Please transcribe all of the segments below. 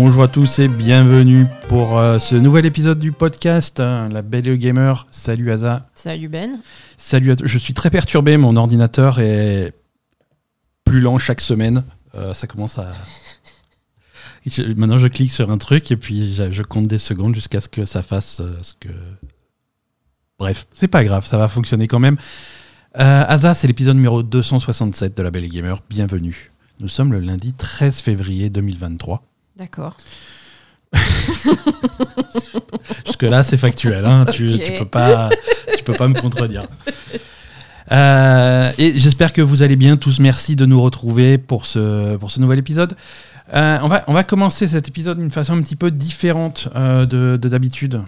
Bonjour à tous et bienvenue pour euh, ce nouvel épisode du podcast hein, La Belle Gamer. Salut Aza. Salut Ben. Salut à tous. Je suis très perturbé, mon ordinateur est plus lent chaque semaine. Euh, ça commence à. Je- maintenant, je clique sur un truc et puis je, je compte des secondes jusqu'à ce que ça fasse euh, ce que. Bref, c'est pas grave, ça va fonctionner quand même. Asa, c'est l'épisode numéro 267 de La Belle Gamer. Bienvenue. Nous sommes le lundi 13 février 2023. D'accord. Jusque-là, c'est factuel. Hein. Tu, tu peux pas, tu peux pas me contredire. Euh, et j'espère que vous allez bien tous. Merci de nous retrouver pour ce, pour ce nouvel épisode. Euh, on, va, on va commencer cet épisode d'une façon un petit peu différente euh, de de d'habitude.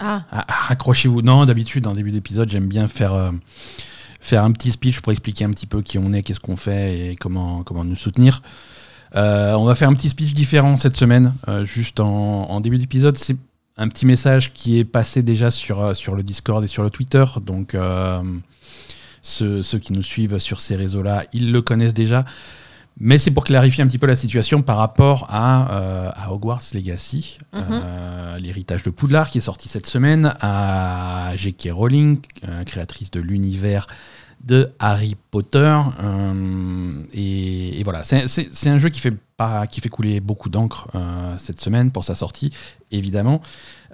Ah, Ah, ah, Accrochez-vous. Non, d'habitude, en début d'épisode, j'aime bien faire, faire un petit speech pour expliquer un petit peu qui on est, qu'est-ce qu'on fait et comment, comment nous soutenir. Euh, on va faire un petit speech différent cette semaine, euh, juste en, en début d'épisode. C'est un petit message qui est passé déjà sur, euh, sur le Discord et sur le Twitter. Donc, euh, ceux, ceux qui nous suivent sur ces réseaux-là, ils le connaissent déjà. Mais c'est pour clarifier un petit peu la situation par rapport à, à Hogwarts Legacy, Mhm. l'héritage de Poudlard qui est sorti cette semaine, à J.K. Rowling, créatrice de l'univers de Harry Potter. euh, et, voilà, c'est un jeu qui fait, pas, qui fait couler beaucoup d'encre euh, cette semaine pour sa sortie, évidemment,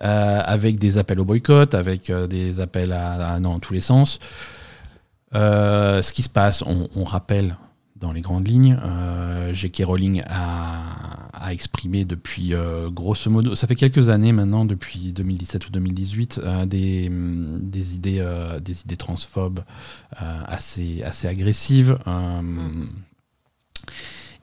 euh, avec des appels au boycott, avec des appels à, à- dans tous les sens. Ce qui se passe, on rappelle dans les grandes lignes, euh, J.K. Rowling a, a exprimé depuis, euh, grosso modo, ça fait quelques années maintenant, depuis 2017 ou 2018, euh, des, hum, des, idées, des idées transphobes assez, assez agressives.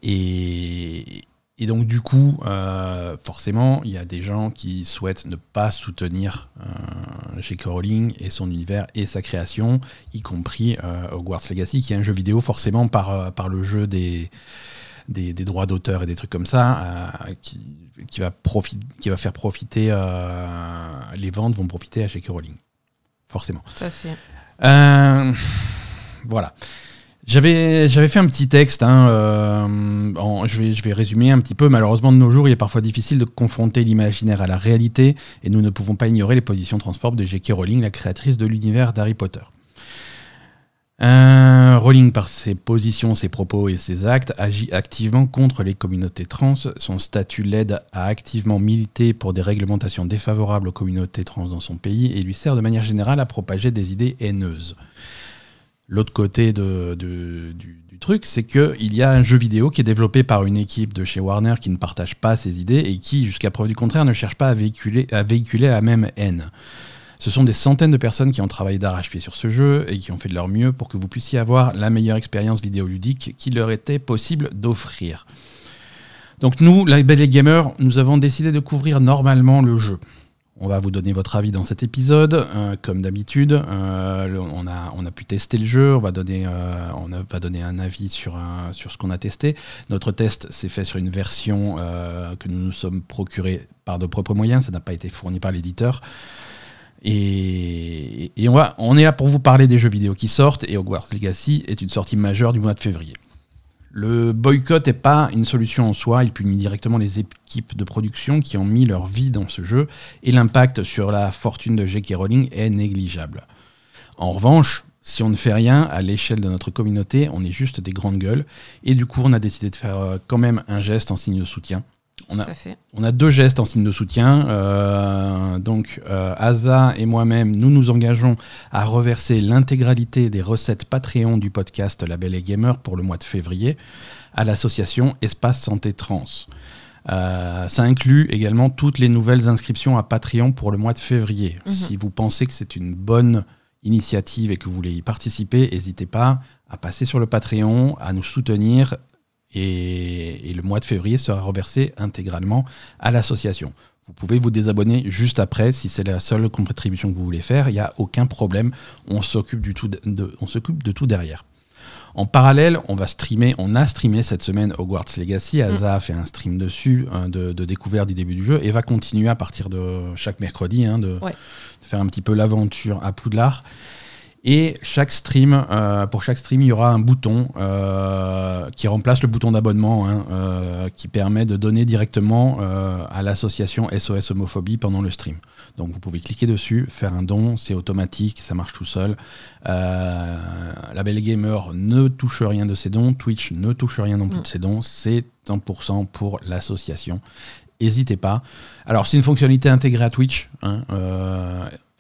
et, et donc du coup, euh, forcément, il y a des gens qui souhaitent ne pas soutenir euh, J.K. Rowling et son univers et sa création, y compris euh, Hogwarts Legacy, qui est un jeu vidéo forcément par, euh, par le jeu des, des, des droits d'auteur et des trucs comme ça, qui, qui, va qui va faire profiter, les ventes vont profiter à J.K. Rowling, forcément. tout à fait. Voilà. J'avais, fait un petit texte, hein, euh, je, vais, je vais résumer un petit peu. Malheureusement, de nos jours, il est parfois difficile de confronter l'imaginaire à la réalité, et nous ne pouvons pas ignorer les positions transphobes de J.K. Rowling, la créatrice de l'univers d'Harry Potter. Euh, Rowling, par ses positions, ses propos et ses actes, agit activement contre les communautés trans. Son statut l'aide à activement militer pour des réglementations défavorables aux communautés trans dans son pays et lui sert de manière générale à propager des idées haineuses. L'autre côté du, truc, c'est qu'il y a un jeu vidéo qui est développé par une équipe de chez Warner qui ne partage pas ses idées et qui, jusqu'à preuve du contraire, ne cherche pas à véhiculer, à la même haine. Ce sont des centaines de personnes qui ont travaillé d'arrache-pied sur ce jeu et qui ont fait de leur mieux pour que vous puissiez avoir la meilleure expérience vidéoludique qu'il leur était possible d'offrir. Donc nous, la Gamer, nous avons décidé de couvrir normalement le jeu. On va vous donner votre avis dans cet épisode, euh, comme d'habitude. Euh, on, a, pu tester le jeu, on va donner, euh, va donner un avis sur, un- sur ce qu'on a testé. Notre test s'est fait sur une version que nous nous sommes procurés par de propres moyens, ça n'a pas été fourni par l'éditeur. Et, et on, va, on est là pour vous parler des jeux vidéo qui sortent, et Hogwarts Legacy est une sortie majeure du mois de février. Le boycott n'est pas une solution en soi, il punit directement les équipes de production qui ont mis leur vie dans ce jeu, et l'impact sur la fortune de J.K. Rowling est négligeable. En revanche, si on ne fait rien à l'échelle de notre communauté, on est juste des grandes gueules, et du coup on a décidé de faire euh, quand même un geste en signe de soutien. On a, on deux gestes en signe de soutien. Euh, donc, euh, Asa et moi-même, nous nous engageons à reverser l'intégralité des recettes Patreon du podcast La Belle et Gamer pour le mois de février à l'association Espace Santé Trans. Euh, ça inclut également toutes les nouvelles inscriptions à Patreon pour le mois de février. Mhm. Si vous pensez que c'est une bonne initiative et que vous voulez y participer, n'hésitez pas à passer sur le Patreon, à nous soutenir et, et le mois de février sera reversé intégralement à l'association. Vous pouvez vous désabonner juste après si c'est la seule contribution que vous voulez faire. Il n'y a aucun problème. On s'occupe du tout de, de- on s'occupe de tout derrière. En parallèle, on va streamer, on a streamé cette semaine Hogwarts Legacy. Asa a fait un stream dessus hein, de, de découverte du début du jeu et va continuer à partir de chaque mercredi hein, de, Ouais. de faire un petit peu l'aventure à Poudlard. Et chaque stream, euh, pour chaque stream, il y aura un bouton euh, qui remplace le bouton d'abonnement, hein, euh, qui permet de donner directement à l'association SOS Homophobie pendant le stream. Donc vous pouvez cliquer dessus, faire un don, c'est automatique, ça marche tout seul. La Belle Gamer ne touche rien de ses dons, Twitch ne touche rien non plus Mm. de ses dons, c'est 100% pour l'association. N'hésitez pas. Alors c'est une fonctionnalité intégrée à Twitch. hein,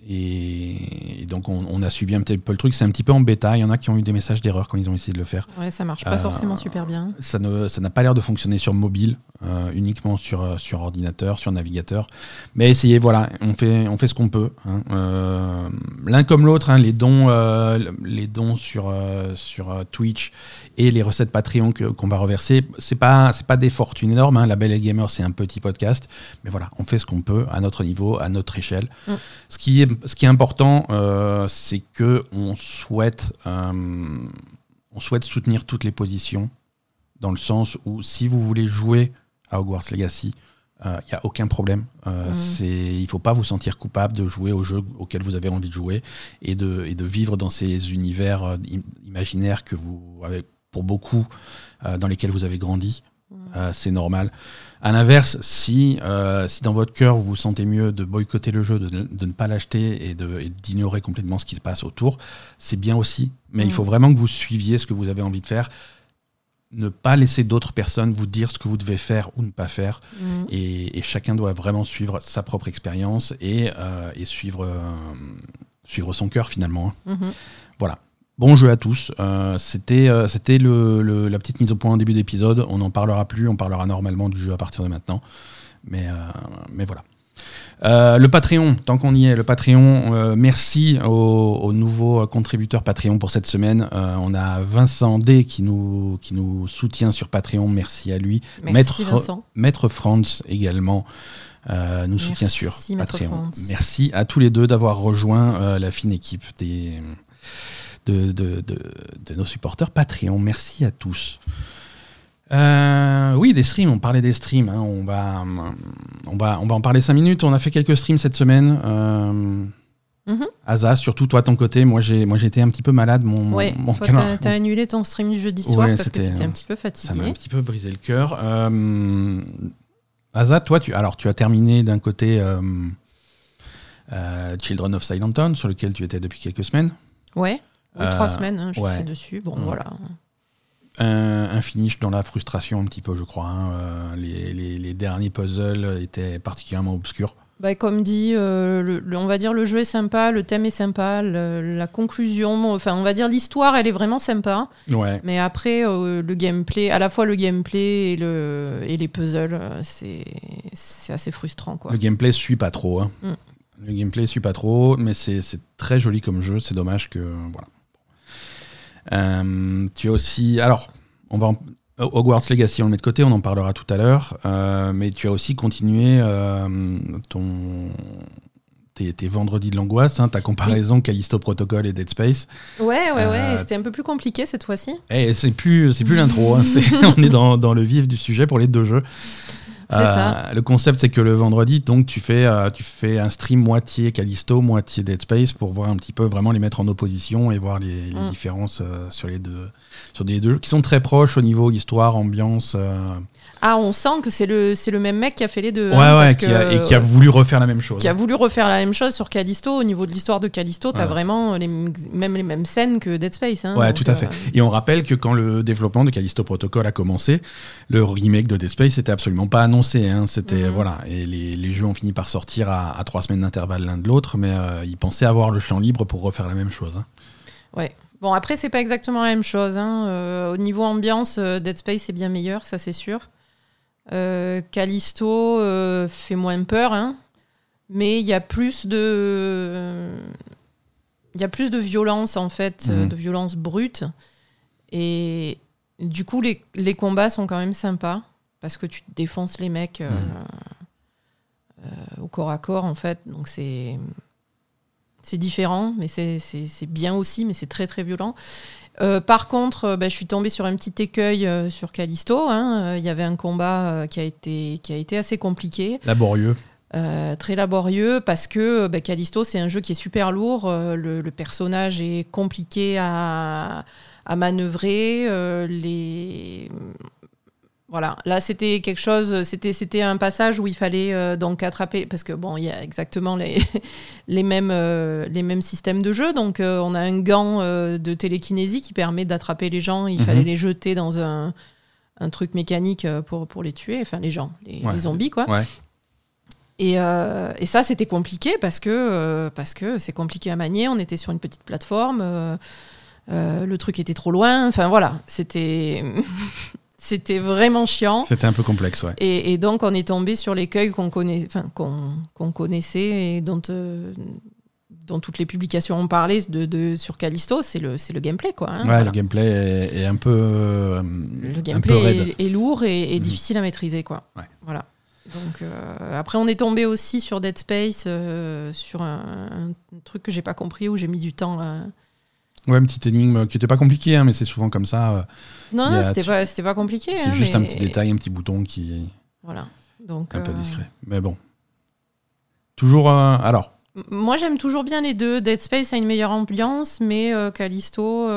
et, et donc on, on a suivi un petit peu le truc. C'est un petit peu en bêta. Il y en a qui ont eu des messages d'erreur quand ils ont essayé de le faire. Ouais, ça marche pas Euh, forcément super bien. Ça n'a pas l'air de fonctionner sur mobile, euh, uniquement sur, euh, sur ordinateur, sur navigateur. Mais essayez, voilà, on fait, on fait ce qu'on peut. hein. Euh, L'un comme l'autre, hein, les dons, euh, les dons sur, sur Twitch et les recettes Patreon qu'on va reverser, c'est pas, pas des fortunes énormes. Hein. La Belle et Gamer, c'est un petit podcast, mais voilà, on fait ce qu'on peut à notre niveau, à notre échelle. Mm. Ce qui est, ce qui est important, c'est que on souhaite, on souhaite soutenir toutes les positions dans le sens où si vous voulez jouer à Hogwarts Legacy, il n'y a aucun problème. Euh, c'est- Il ne faut pas vous sentir coupable de jouer au jeu auquel vous avez envie de jouer et de, et de vivre dans ces univers euh, im- imaginaires que vous avez, pour beaucoup, euh, dans lesquels vous avez grandi. Euh, c'est normal. À l'inverse, si, euh, si dans votre cœur vous vous sentez mieux de boycotter le jeu, de, de ne pas l'acheter et de- et d'ignorer complètement ce qui se passe autour, c'est bien aussi. Mais il Mhm. faut vraiment que vous suiviez ce que vous avez envie de faire. Ne pas laisser d'autres personnes vous dire ce que vous devez faire ou ne pas faire. Mm. Et, et chacun doit vraiment suivre sa propre expérience et, euh, et suivre, euh, suivre son cœur finalement. hein. Mhm. Bon jeu à tous. Euh, C'était c'était le, le- la petite mise au point en début d'épisode. On n'en parlera plus. On parlera normalement du jeu à partir de maintenant. Mais, mais voilà. Euh, le Patreon, tant qu'on y est, le Patreon, euh, merci aux, aux nouveaux contributeurs Patreon pour cette semaine. Euh, on a Vincent D qui nous, qui nous soutient sur Patreon, merci à lui. Merci Maître, Vincent. Maître Franz également euh, nous soutient sur Patreon. Merci à tous les deux d'avoir rejoint euh, la fine équipe des, de, de- de- de nos supporters Patreon. Merci à tous. Euh, oui, des streams, on parlait des streams. hein, on, va, on, va, on va en parler 5 minutes. On a fait quelques streams cette semaine. Euh, Mhm. Asa, surtout toi, ton côté. Moi, j'ai été un petit peu malade. Mon, Ouais, mon toi, calendrier- t'as annulé ton stream du jeudi soir Ouais, parce que c'était- t'étais un petit peu ça m'a un fatigué. petit peu brisé le cœur. Euh, Asa, toi, tu, alors, tu as terminé d'un côté euh, euh, Children of Silent Town, sur lequel tu étais depuis quelques semaines. Ouais, oui, trois semaines, hein, ouais. fait dessus. Bon, Ouais. voilà. Un, un finish dans la frustration un petit peu, je crois. hein. Euh, les, les- les derniers puzzles étaient particulièrement obscurs. Bah, comme dit, euh, le- le- on va dire le jeu est sympa, le thème est sympa, le- la conclusion, enfin on va dire l'histoire, elle est vraiment sympa. Ouais. Mais après, euh, le gameplay, à la fois le gameplay et, le, et les puzzles, c'est c'est assez frustrant. Quoi. Le gameplay suit pas trop. hein. Mm. Le gameplay suit pas trop, mais c'est c'est très joli comme jeu. C'est dommage que. Voilà. Euh, tu as aussi. Alors, on va en- Hogwarts Legacy, on le met de côté, on en parlera tout à l'heure. euh, mais tu as aussi continué euh, ton. Tes, tes vendredis de l'angoisse, hein, ta comparaison Callisto Protocol et Dead Space. Ouais, ouais, ouais, c'était un peu plus compliqué cette fois-ci. Et c'est plus, c'est plus l'intro, hein, on est dans, dans le vif du sujet pour les deux jeux. Ça. Le concept, c'est que le vendredi, donc tu fais, euh, tu fais un stream moitié Callisto, moitié Dead Space pour voir un petit peu vraiment les mettre en opposition et voir les, les Mm. différences euh, sur les deux, sur des deux jeux qui sont très proches au niveau histoire, ambiance. Ah, on sent que c'est le, c'est le même mec qui a fait les deux. ouais, hein, ouais, parce qui que- a- et qui a voulu refaire la même chose. qui a voulu refaire la même chose sur Callisto. Au niveau de l'histoire de Callisto, t'as Ouais. vraiment les, même les mêmes scènes que Dead Space. hein, Ouais, tout à fait. euh, Et on rappelle que quand le développement de Callisto Protocol a commencé, le remake de Dead Space n'était absolument pas annoncé. hein. C'était Mhm. voilà, et les, les jeux ont fini par sortir à, à trois semaines d'intervalle l'un de l'autre, mais euh, ils pensaient avoir le champ libre pour refaire la même chose. hein. Ouais. Bon, après, c'est pas exactement la même chose. hein. Euh, au niveau ambiance, Dead Space est bien meilleur, ça c'est sûr. Euh, Callisto euh, fait moins peur, hein. mais il y a plus de. Il y a plus de violence en fait, euh, Mhm. de violence brute. Et du coup, les, les combats sont quand même sympas parce que tu défonces les mecs Mhm. au corps à corps en fait. Donc c'est c'est différent, mais c'est bien aussi, mais c'est très très violent. Euh, par contre, euh, bah, je suis tombée sur un petit écueil euh, sur Callisto. hein. Il y avait un combat qui, a été, qui a été assez compliqué. Laborieux. Euh, très laborieux parce que bah, Callisto c'est un jeu qui est super lourd, euh, le, le, personnage est compliqué à, à manœuvrer, euh, les voilà, là c'était quelque chose, c'était c'était un passage où il fallait euh, donc attraper parce que bon, il y a exactement les les mêmes euh, les mêmes systèmes de jeu. Donc euh, on a un gant de télékinésie qui permet d'attraper les gens. Il Mhm. fallait les jeter dans un, un truc mécanique pour pour les tuer, enfin les gens, les, Ouais. les zombies quoi. Ouais. Et, et ça c'était compliqué parce que parce que c'est compliqué à manier. On était sur une petite plateforme. le truc était trop loin. Enfin voilà, c'était c'était vraiment chiant. C'était un peu complexe, ouais. Et, et donc, on est tombé sur l'écueil qu'on connaît, connaissait et dont, euh, dont toutes les publications ont parlé de, de- sur Callisto, c'est le, c'est le gameplay. Quoi, hein, ouais, voilà. le gameplay est, est un peu, euh, Le peu gameplay raide. est, est lourd et, et Mhm. difficile à maîtriser. Quoi. Ouais. Voilà. Donc, euh, après, on est tombé aussi sur Dead Space, sur un, un truc que j'ai pas compris, où j'ai mis du temps à... Ouais, une petite énigme qui n'était pas compliquée, hein, mais c'est souvent comme ça. euh, Non, non, c'était pas, pas compliqué. C'est hein, juste un petit détail, un petit bouton qui Voilà. Donc, un peu euh, discret. Mais bon. Toujours. euh, alors, Moi, j'aime toujours bien les deux. Dead Space a une meilleure ambiance, mais Callisto,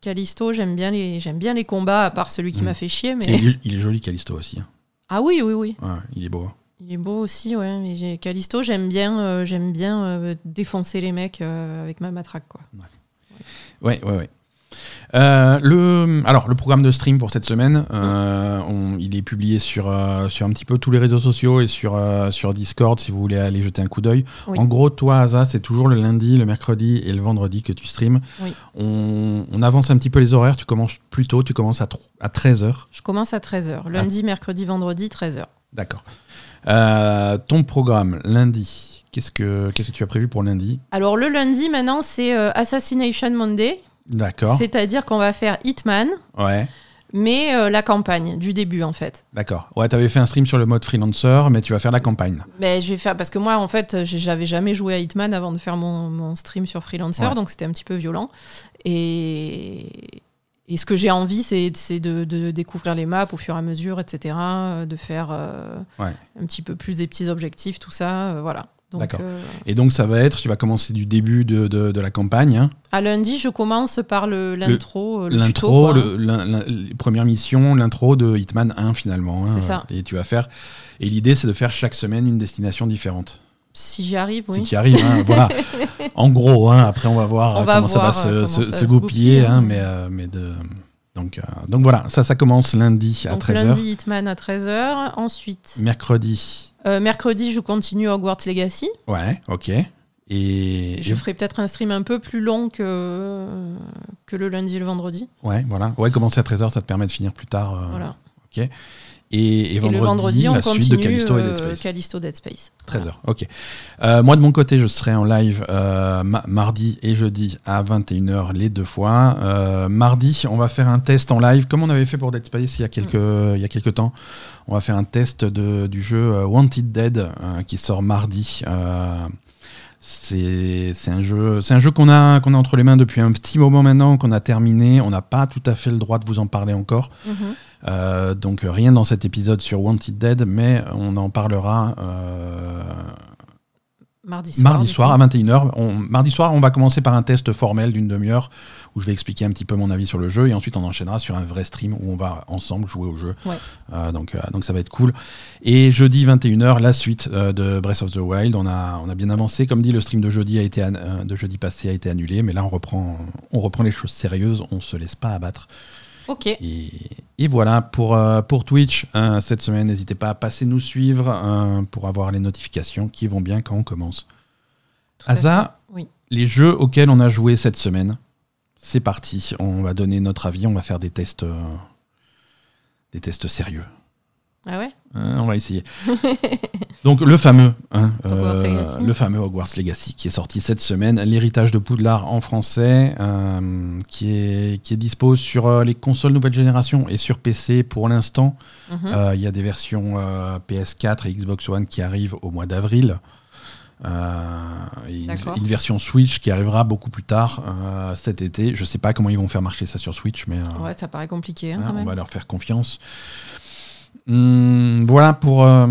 Callisto, j'aime bien les, j'aime bien les combats, à part celui qui Mm. m'a fait chier. Mais il, est- il est joli, Callisto aussi. hein. ah oui, oui, oui, Ouais, il est beau. Il est beau aussi, ouais. Mais j'ai- Callisto, j'aime bien, euh, j'aime bien euh, défoncer les mecs euh, avec ma matraque, quoi. Ouais, ouais, ouais. Le, alors, le programme de stream pour cette semaine, on- il est publié sur, sur un petit peu tous les réseaux sociaux et sur, sur Discord si vous voulez aller jeter un coup d'œil. Oui. En gros, toi, Asa, c'est toujours le lundi, le mercredi et le vendredi que tu streams. Oui. On, on avance un petit peu les horaires. Tu commences plus tôt, tu commences à, à 13h. Je commence à 13h. Lundi, mercredi, vendredi, 13h. D'accord. Euh, ton programme, lundi, qu'est-ce que, qu'est-ce que tu as prévu pour lundi Alors, le lundi, maintenant, c'est euh, Assassination Monday. D'accord. C'est-à-dire qu'on va faire Hitman, Ouais. mais euh, la campagne, du début, en fait. D'accord. Ouais, tu avais fait un stream sur le mode freelancer, mais tu vas faire la campagne. Mais je vais faire parce que moi en fait j'avais jamais joué à Hitman avant de faire mon, mon stream sur Freelancer Ouais. donc c'était un petit peu violent et, et ce que j'ai envie c'est de, de découvrir les maps au fur et à mesure etc euh, de faire euh, Ouais. un petit peu plus des petits objectifs tout ça euh, voilà D'accord. euh, Et donc, ça va être, tu vas commencer du début de, de, de la campagne. hein. à lundi je commence par l'intro le, L'intro, le- les premières missions, l'intro de Hitman 1 finalement. hein. C'est ça. Et tu vas faire. Et l'idée, c'est de faire chaque semaine une destination différente. Si j'y arrive Si oui tu y arrives, hein, voilà. En gros, hein, après, on va voir On euh, va comment ça va voir, euh, se, se goupiller. goupille, hein, mais, euh, mais de. Donc, euh, donc voilà, ça, ça commence lundi à donc 13h. lundi Hitman à 13h ensuite Mercredi, euh, mercredi je continue Hogwarts Legacy ouais, ok. Et, Je ferai peut-être un stream un peu plus long que, que le lundi et le vendredi. ouais, voilà. Ouais, commencer à 13h, ça te permet de finir plus tard. euh, Voilà. Et, et, Et, vendredi, le vendredi, on la continue suite de Callisto et euh, Dead Space. Callisto Dead Space. 13h, ok. Euh, moi, de mon côté, je serai en live euh, ma- mardi et jeudi à 21h les deux fois. Euh, mardi, on va faire un test en live, comme on avait fait pour Dead Space il y a quelques, il y a quelques temps. On va faire un test de, du jeu euh, Wanted Dead euh, qui sort mardi. C'est un jeu, c'est un jeu qu'on a, qu'on a entre les mains depuis un petit moment maintenant, qu'on a terminé. On n'a pas tout à fait le droit de vous en parler encore. Mhm. Euh, donc rien dans cet épisode sur Wanted Dead, mais on en parlera euh, Mardi soir. mardi à 21h. On, mardi soir, on va commencer par un test formel d'une demi-heure où je vais expliquer un petit peu mon avis sur le jeu et ensuite on enchaînera sur un vrai stream où on va ensemble jouer au jeu. Ouais. Euh, donc, euh, donc ça va être cool. Et jeudi 21h, la suite euh, de Breath of the Wild. On a, on a bien avancé. Comme dit, le stream de jeudi, a été an- de jeudi passé a été annulé, mais là on reprend, on reprend les choses sérieuses. On se laisse pas abattre. Ok. Et, et voilà pour, euh, pour Twitch. euh, cette semaine, n'hésitez pas à passer nous suivre euh, pour avoir les notifications qui vont bien quand on commence. Asa. Oui. les jeux auxquels on a joué cette semaine, c'est parti. On va donner notre avis, on va faire des tests, euh, des tests sérieux. Ah ouais? Hein, on va essayer. Donc le fameux, hein, Hogwarts euh, Legacy. le fameux Hogwarts Legacy qui est sorti cette semaine, l'héritage de Poudlard en français, euh, qui est qui est dispo sur euh, les consoles nouvelle génération et sur PC pour l'instant. Mhm. Euh, Il y a des versions euh, PS4 et Xbox One qui arrivent au mois d'avril. Euh, une, une version Switch qui arrivera beaucoup plus tard euh, cet été. Je sais pas comment ils vont faire marcher ça sur Switch, mais euh, Ouais, ça paraît compliqué hein, hein, quand on même. va leur faire confiance. Hum, voilà pour euh,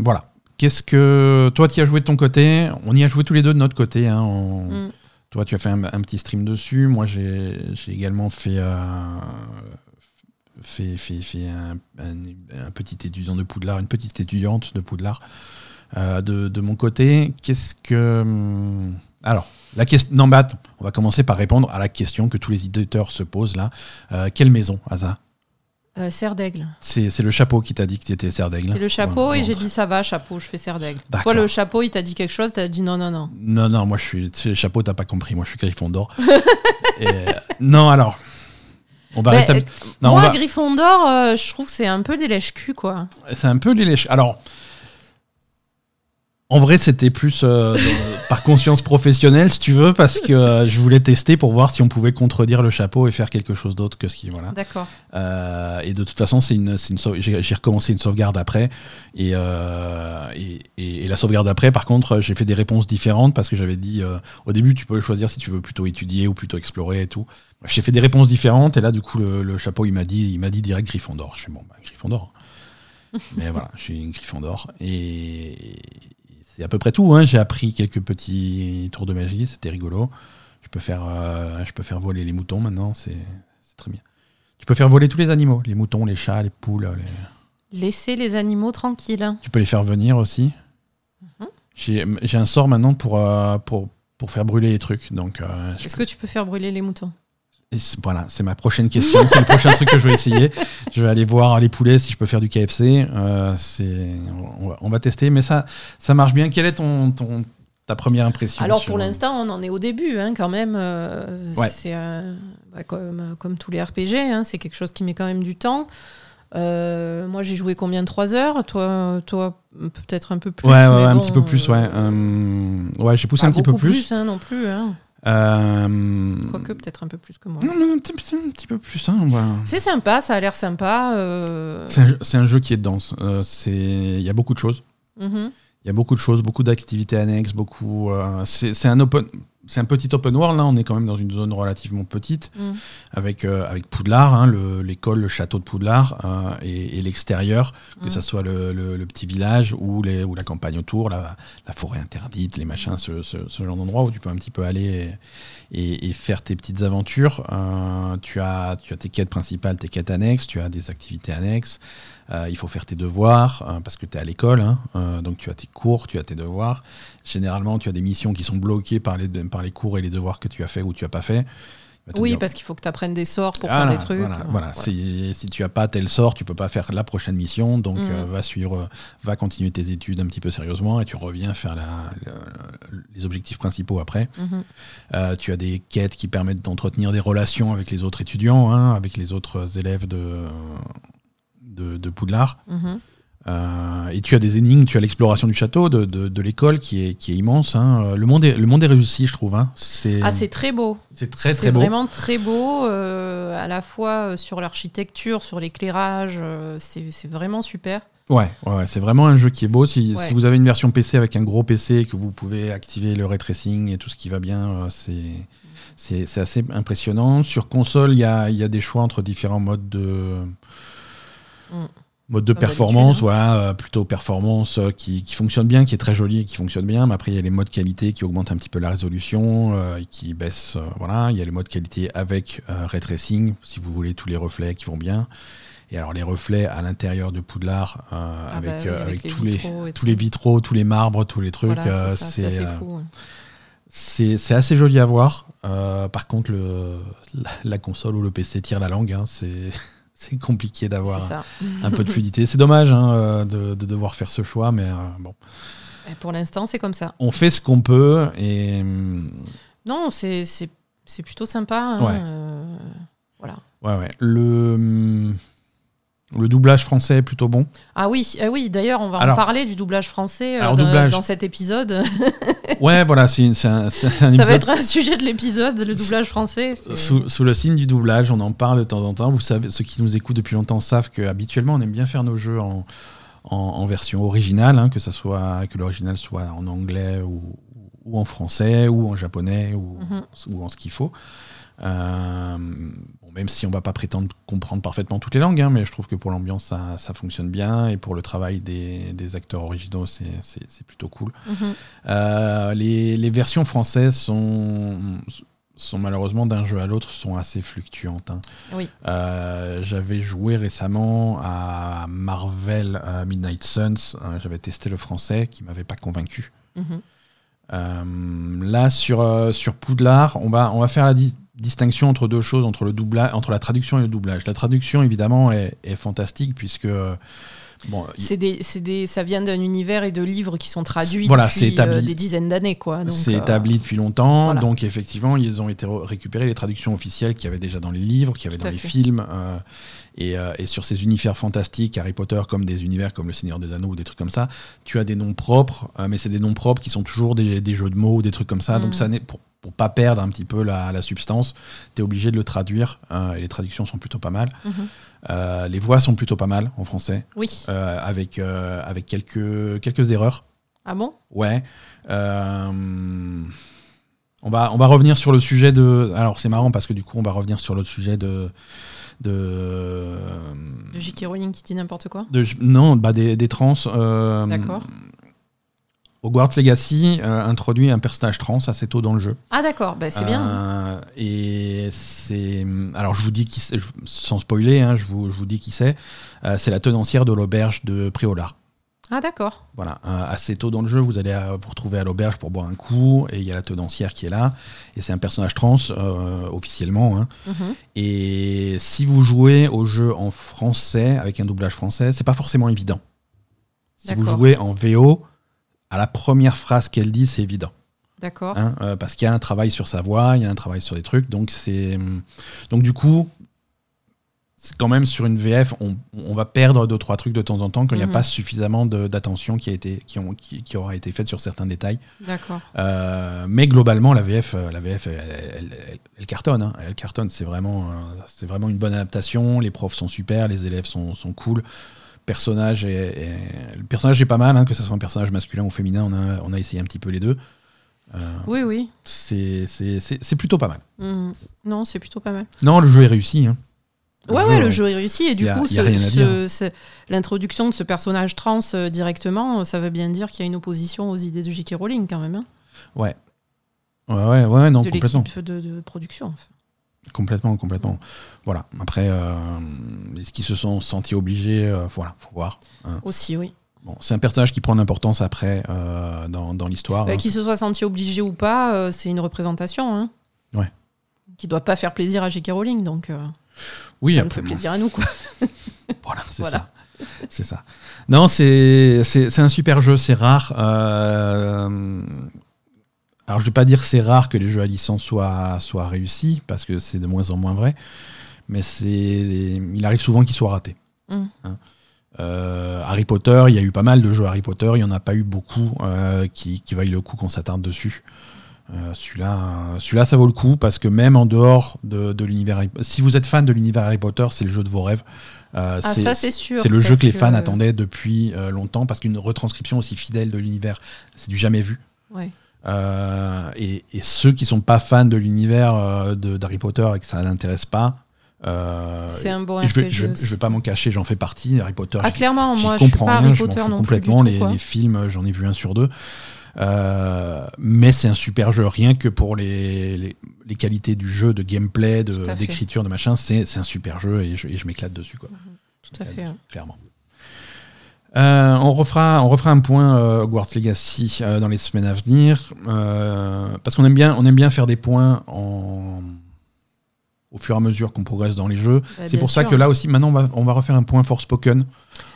voilà. Qu'est-ce que. Toi, tu as joué de ton côté? On y a joué tous les deux de notre côté. Hein, on- Mm. Toi, tu as fait un, un petit stream dessus. Moi, j'ai également fait, euh, fait, fait, fait un, un- un petit étudiant de Poudlard, une petite étudiante de Poudlard. Euh, de, de mon côté, qu'est-ce que. hum, Alors, la question. Non, attends, on va commencer par répondre à la question que tous les éditeurs se posent là. Quelle maison, Asa Euh, serre d'aigle. C'est le chapeau qui t'a dit que tu étais serre d'aigle C'est le chapeau Ouais, et j'ai dit ça va, chapeau, je fais serre d'aigle. Toi, le chapeau, il t'a dit quelque chose, t'as dit non, non, non. Non, non, moi je suis. tu sais, Chapeau, t'as pas compris. Moi je suis Gryffondor. Et, euh, non, alors. On va rétablir- euh, on Moi, va- Gryffondor, euh, je trouve que c'est un peu des lèches-culs, quoi. C'est un peu les lèches. Alors. En vrai, c'était plus euh, par conscience professionnelle, si tu veux, parce que euh, je voulais tester pour voir si on pouvait contredire le chapeau et faire quelque chose d'autre que ce qui. Voilà. D'accord. Euh, et de toute façon, c'est une, c'est une j'ai recommencé une sauvegarde après. Et, euh, et, et- et la sauvegarde après, par contre, j'ai fait des réponses différentes parce que j'avais dit euh, au début, tu peux choisir si tu veux plutôt étudier ou plutôt explorer et tout. J'ai fait des réponses différentes et là, du coup, le, le chapeau, il m'a dit, il m'a dit direct Gryffondor. Je fais bon, bah, Gryffondor. Mais voilà, je suis une Gryffondor. Et c'est à peu près tout. hein. J'ai appris quelques petits tours de magie, c'était rigolo. Je peux faire, euh, je peux faire voler les moutons maintenant, c'est très bien. Tu peux faire voler tous les animaux, les moutons, les chats, les poules. les- Laissez les animaux tranquilles. hein. Tu peux les faire venir aussi. Mhm. J'ai j'ai un sort maintenant pour, euh, pour, pour faire brûler les trucs. Donc, euh, Est-ce que tu peux faire brûler les moutons? Voilà, c'est ma prochaine question. c'est le prochain truc que je vais essayer. Je vais aller voir les poulets si je peux faire du KFC. Euh, c'est, on, va, on va tester, mais ça, ça marche bien. Quelle est ton, ton, ta première impression Alors sur- pour l'instant, on en est au début, hein, quand même. euh, Ouais. C'est euh, bah, comme, comme tous les RPG, hein, c'est quelque chose qui met quand même du temps. Euh, moi, j'ai joué combien de 3 heures? Toi, toi peut-être un peu plus. Ouais, un petit peu plus, ouais. ouais, j'ai poussé un petit peu beaucoup plus. hein, non plus. Euh, Quoique, peut-être un peu plus que moi. non, non, un petit, un petit peu plus. Hein, C'est sympa, ça a l'air sympa. euh, C'est un, jeu- c'est un jeu qui est dense. Euh, c'est- Il y a beaucoup de choses. mhm. Il y a beaucoup de choses, beaucoup d'activités annexes, beaucoup. euh, c'est un open. C'est un petit open world, là, on est quand même dans une zone relativement petite, Mm. avec, euh, avec Poudlard, hein, le- l'école, le, château de Poudlard, euh, et, et l'extérieur, que Mm. ce soit le, le- le petit village ou, les, ou la campagne autour, la, la forêt interdite, les machins, ce, ce- ce genre d'endroit où tu peux un petit peu aller et, et- et faire tes petites aventures. Euh, tu, as, tu as tes quêtes principales, tes quêtes annexes, tu as des activités annexes. Euh, il faut faire tes devoirs euh, parce que tu es à l'école, hein, euh, donc tu as tes cours, tu as tes devoirs. Généralement, tu as des missions qui sont bloquées par les, par les cours et les devoirs que tu as fait ou tu as pas fait. Te Oui, dire, parce qu'il faut que tu apprennes des sorts pour faire des trucs. Voilà, voilà. Si, si tu as pas tel sort, tu peux pas faire la prochaine mission, donc euh, va suivre, va continuer tes études un petit peu sérieusement et tu reviens faire la- les objectifs principaux après. Mhm. Euh, tu as des quêtes qui permettent d'entretenir des relations avec les autres étudiants, hein, avec les autres élèves de, de, de Poudlard. Mhm. Euh, et tu as des énigmes, tu as l'exploration du château, de, de- de l'école qui est, qui est immense. hein. Le, monde est, le monde est réussi, je trouve. hein. C'est Ah, c'est très beau. c'est très très beau. vraiment très beau, euh, à la fois euh, sur l'architecture, sur l'éclairage. euh, c'est c'est vraiment super. Ouais, ouais, c'est vraiment un jeu qui est beau. Si, Ouais. si vous avez une version PC avec un gros PC que vous pouvez activer le ray tracing et tout ce qui va bien, c'est c'est c'est assez impressionnant. Sur console, il y a, il y a des choix entre différents modes de Mode de Comme performance, d'habitude, voilà, euh, plutôt performance euh, qui, qui fonctionne bien, qui est très joli et qui fonctionne bien. Mais après, il y a les modes qualité qui augmentent un petit peu la résolution euh, et qui baissent. voilà, il y a les modes qualité avec ray tracing, si vous voulez tous les reflets qui vont bien. Et alors les reflets à l'intérieur de Poudlard euh, Ah bah avec, oui, euh, avec avec les tous les vitraux tous les vitraux, tous les marbres, tous les trucs. Voilà, c'est assez fou. ouais. c'est c'est assez joli à voir. Par contre, le, la, la console ou le PC tire la langue. hein. c'est c'est compliqué d'avoir un peu de fluidité. C'est dommage hein, euh, de, de devoir faire ce choix, mais euh, bon, Et pour l'instant, c'est comme ça. on fait ce qu'on peut et hum, Non, c'est plutôt sympa. hein, Ouais. euh, voilà. ouais, ouais. Le hum, le doublage français est plutôt bon. Ah oui, ah oui d'ailleurs, on va Alors- en parler du doublage français euh, Alors, dans, doublage. dans cet épisode. Ouais, voilà, c'est un, un Ça épisode va être un sujet de l'épisode, le doublage français. Sous, sous le signe du doublage, on en parle de temps en temps. Vous savez, ceux qui nous écoutent depuis longtemps savent que habituellement on aime bien faire nos jeux en, en, en version originale, hein, que ça soit que l'original soit en anglais ou, ou en français, ou en japonais, ou, Mhm. ou en ce qu'il faut. Euh, bon, même si on va pas prétendre comprendre parfaitement toutes les langues, hein, mais je trouve que pour l'ambiance, ça, ça fonctionne bien, et pour le travail des, des acteurs originaux, c'est- plutôt cool. Mhm. Euh, les, les versions françaises sont, sont malheureusement d'un jeu à l'autre sont assez fluctuantes. hein. Oui. Euh, J'avais joué récemment à Marvel Midnight Suns. Euh, J'avais testé le français qui m'avait pas convaincu. Mhm. Euh, là sur sur Poudlard, on va on va faire la di- distinction entre deux choses, entre le entre la traduction et le doublage. La traduction évidemment est, est fantastique puisque euh, bon, C'est des, des, ça vient d'un univers et de livres qui sont traduits Voilà, depuis c'est établi. euh, des dizaines d'années. quoi. C'est euh, établi depuis longtemps, voilà. donc effectivement, ils ont été récupérés les traductions officielles qu'il y avait déjà dans les livres, qu'il y avait Tout dans les fait. films, euh, et, euh, et sur ces univers fantastiques, Harry Potter, comme des univers comme Le Seigneur des Anneaux ou des trucs comme ça, tu as des noms propres, euh, mais c'est des noms propres qui sont toujours des, des jeux de mots ou des trucs comme ça, donc Mhm. ça n'est pour pour pas perdre un petit peu la, la substance, tu es obligé de le traduire, euh, et les traductions sont plutôt pas mal. mhm. Euh, les voix sont plutôt pas mal en français, Oui. euh, avec, euh, avec quelques, quelques erreurs. Ah bon? Ouais. On, va, on va revenir sur le sujet de. Alors, c'est marrant parce que du coup, on va revenir sur le sujet de. De. De J.K. Rowling qui dit n'importe quoi de- non, bah, des, des trans. euh, D'accord. Hogwarts Legacy euh, introduit un personnage trans assez tôt dans le jeu. Ah d'accord, bah, c'est bien. Euh, et c'est. Alors, je vous dis qui sans spoiler, hein, je, vous, je vous dis qui c'est. C'est la tenancière de l'auberge de Préolard. Ah d'accord. Voilà, euh, assez tôt dans le jeu, vous allez euh, vous retrouver à l'auberge pour boire un coup, et il y a la tenancière qui est là, et c'est un personnage trans, euh, officiellement. hein. Mhm. Et si vous jouez au jeu en français, avec un doublage français, c'est pas forcément évident. Si vous jouez en VO, à la première phrase qu'elle dit, c'est évident. D'accord. hein, euh, parce qu'il y a un travail sur sa voix, il y a un travail sur des trucs, donc c'est. Donc du coup. C'est Quand même sur une VF, on, on va perdre deux trois trucs de temps en temps quand il n'y a Mhm. pas suffisamment d'attention qui a été qui, ont, qui, qui aura été faite sur certains détails. D'accord. Euh, mais globalement, la VF, euh, la VF, elle, elle- elle- elle cartonne. hein. Elle cartonne. C'est vraiment, euh, c'est vraiment une bonne adaptation. Les profs sont super, les élèves sont, sont cool. Personnage est, est- le personnage est pas mal, hein, que ce soit un personnage masculin ou féminin. On a, on a essayé un petit peu les deux. Euh, Oui, oui. c'est plutôt pas mal. Mhm. Non, c'est plutôt pas mal. Non, le jeu est réussi. hein. Ouais, ouais, le jeu est réussi et du a- coup, l'introduction de ce personnage trans euh, directement, ça veut bien dire qu'il y a une opposition aux idées de J.K. Rowling quand même, hein, Ouais. Ouais, ouais, ouais, non, de complètement. de, de production. enfin. Complètement, complètement. Voilà. Après, euh, est-ce qu'ils se sont sentis obligés euh, Voilà, faut voir. hein. Aussi, oui. Bon, c'est un personnage qui prend l'importance après euh, dans, dans l'histoire. Euh, hein. Qu'il se soit senti obligé ou pas, c'est une représentation. Hein, Ouais. Qui doit pas faire plaisir à J.K. Rowling, donc Oui, ça nous fait plaisir à nous. Quoi. Voilà, c'est Voilà. ça. C'est ça. Non, c'est c'est c'est un super jeu, c'est rare. Euh, alors, je vais pas dire c'est rare que les jeux à licence soient, soient réussis, parce que c'est de moins en moins vrai, mais c'est il arrive souvent qu'ils soient ratés. Mm. Hein. Euh, Harry Potter, il y a eu pas mal de jeux Harry Potter, il y en a pas eu beaucoup euh, qui, qui vaillent le coup qu'on s'attarde dessus. Euh, celui-là, euh, celui-là, ça vaut le coup parce que même en dehors de, de l'univers, Harry- si vous êtes fan de l'univers Harry Potter, c'est le jeu de vos rêves. Euh, Ah, ça, c'est sûr. c'est le jeu que les fans attendaient depuis euh, longtemps parce qu'une retranscription aussi fidèle de l'univers, c'est du jamais vu. Ouais. Et, et ceux qui sont pas fans de l'univers de- d'Harry Potter et que ça n'intéresse pas, euh, C'est un bon je, vais, je, vais- aussi. je vais pas m'en cacher, j'en fais partie. Harry Potter, Ah, clairement, moi, je comprends pas rien, Harry je m'en Potter fous non plus du complètement. tout, les, quoi. les films, j'en ai vu un sur deux. Euh, mais c'est un super jeu, rien que pour les, les, les qualités du jeu, de gameplay, d'écriture, de machin, c'est un super jeu et je, m'éclate dessus. Quoi. Tout à fait. hein. Clairement. Euh, on, refera, on refera un point euh, Hogwarts Legacy euh, dans les semaines à venir parce qu'on aime bien, on aime bien faire des points en, au fur et à mesure qu'on progresse dans les jeux. Bah, c'est pour ça que là aussi, maintenant, on va, on va refaire un point Forspoken.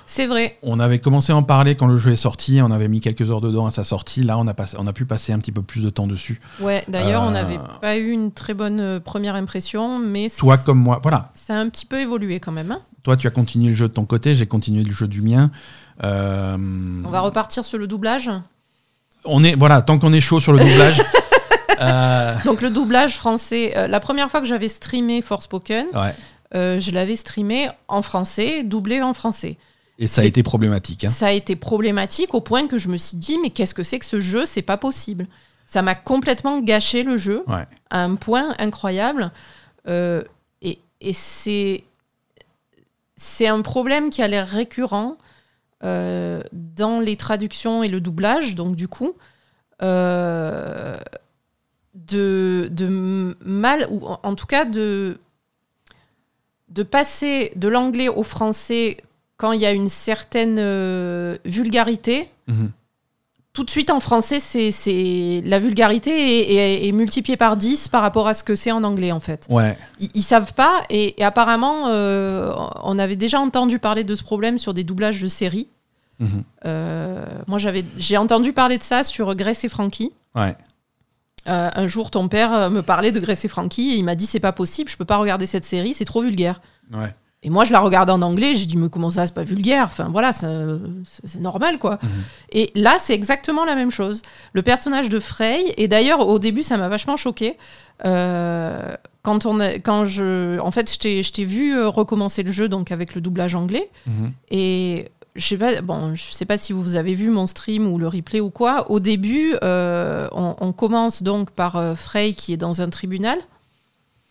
C'est vrai. On avait commencé à en parler quand le jeu est sorti, on avait mis quelques heures dedans à sa sortie. Là, on a, passé, on a pu passer un petit peu plus de temps dessus. Ouais, d'ailleurs, on Euh, n'avait pas eu une très bonne euh, première impression, mais Toi comme moi, voilà. ça a un petit peu évolué quand même. hein. Toi, tu as continué le jeu de ton côté, j'ai continué le jeu du mien. Euh, On va repartir sur le doublage. on est voilà, tant qu'on est chaud sur le doublage. euh, Donc le doublage français, la première fois que j'avais streamé Forspoken, ouais. euh, je l'avais streamé en français, doublé en français. Et ça a été problématique. hein. Ça a été problématique au point que je me suis dit mais qu'est-ce que c'est que ce jeu? C'est pas possible. ça m'a complètement gâché le jeu Ouais. à un point incroyable. Euh, et et c'est c'est un problème qui a l'air récurrent euh, dans les traductions et le doublage, donc du coup, euh, de, de mal, ou en- en tout cas de, de passer de l'anglais au français quand il y a une certaine euh, vulgarité. Mhm. Tout de suite en français, c'est la vulgarité est, est- est multipliée par 10 par rapport à ce que c'est en anglais en fait. Ouais. Ils, ils savent pas et, et apparemment euh, on avait déjà entendu parler de ce problème sur des doublages de séries. Mhm. Euh, moi j'avais j'ai entendu parler de ça sur Grace et Frankie. Ouais. Euh, un jour ton père me parlait de Grace et Frankie et il m'a dit c'est pas possible, je peux pas regarder cette série, c'est trop vulgaire. Ouais. Et moi, je la regardais en anglais, j'ai dit, mais comment ça, c'est pas vulgaire? Enfin, voilà, c'est normal, quoi. Mhm. Et là, c'est exactement la même chose. Le personnage de Frey, et d'ailleurs, au début, ça m'a vachement choqué. Euh, quand, on a- quand je. En fait, je t'ai- je vu euh, recommencer le jeu, donc avec le doublage anglais. Mhm. Et je sais pas, bon, je sais pas si vous avez vu mon stream ou le replay ou quoi. Au début, euh, on, on commence donc par euh, Frey qui est dans un tribunal.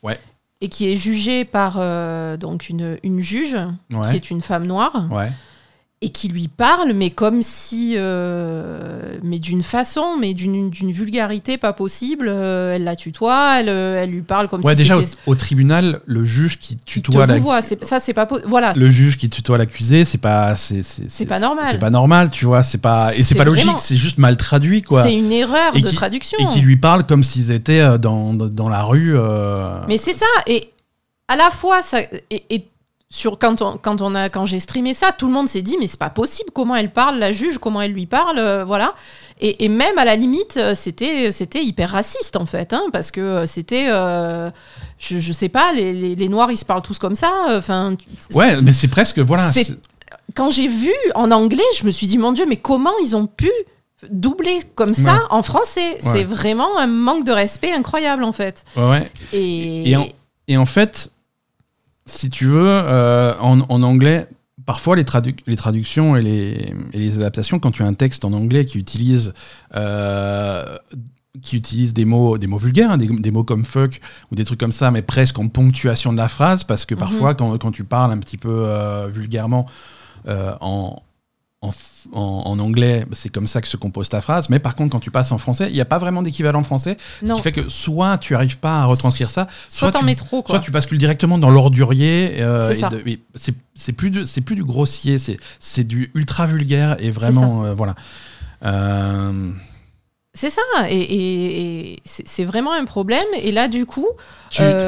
Ouais. Et qui est jugé par euh, donc une, une juge qui est une femme noire Ouais. Et qui lui parle, mais comme si, euh, mais d'une façon, mais d'une vulgarité pas possible. Euh, elle la tutoie, elle, euh, elle lui parle comme Ouais, si déjà au, tribunal, le juge qui te tutoie la, Ça, c'est pas voilà. le juge qui tutoie l'accusé, c'est pas c'est pas normal. C'est pas normal, tu vois, c'est pas et c'est pas logique, c'est juste mal traduit quoi. C'est une erreur Et de qui- traduction. Et qui lui parle comme s'ils étaient dans, dans, dans la rue. euh, Mais c'est ça. Et à la fois, ça, et, et sur, quand, on, quand, on a, quand j'ai streamé ça, tout le monde s'est dit mais c'est pas possible. Comment elle parle, la juge, comment elle lui parle, euh, voilà. Et, et même à la limite, euh, c'était c'était hyper raciste en fait, hein, parce que euh, c'était, euh, je, je sais pas, les, les, les noirs ils se parlent tous comme ça. euh, Enfin, Ouais, mais c'est presque voilà. Quand j'ai vu en anglais, je me suis dit mon dieu, mais comment ils ont pu doubler comme ça Ouais. en français? Ouais. C'est vraiment un manque de respect incroyable en fait. Ouais, ouais. Et, Et en, et en fait, si tu veux, euh, en, en anglais, parfois les, tradu- les traductions et les, et les adaptations, quand tu as un texte en anglais qui utilise, euh, qui utilise des mots, des mots vulgaires, hein, des, des mots comme fuck ou des trucs comme ça, mais presque en ponctuation de la phrase, parce que parfois, quand, quand tu parles un petit peu euh, vulgairement en, en, f- en- en anglais, c'est comme ça que se compose ta phrase. Mais par contre, quand tu passes en français, il n'y a pas vraiment d'équivalent français. Ce non, qui fait que soit tu arrives pas à retranscrire ça, soit t'en tu, mets trop quoi. soit tu bascules directement dans l'ordurier. euh, C'est plus, de- c'est plus du grossier, c'est c'est du ultra vulgaire et vraiment. euh, voilà. Euh, C'est ça, et, et- et c'est vraiment un problème. Et là, du coup, tu, Euh,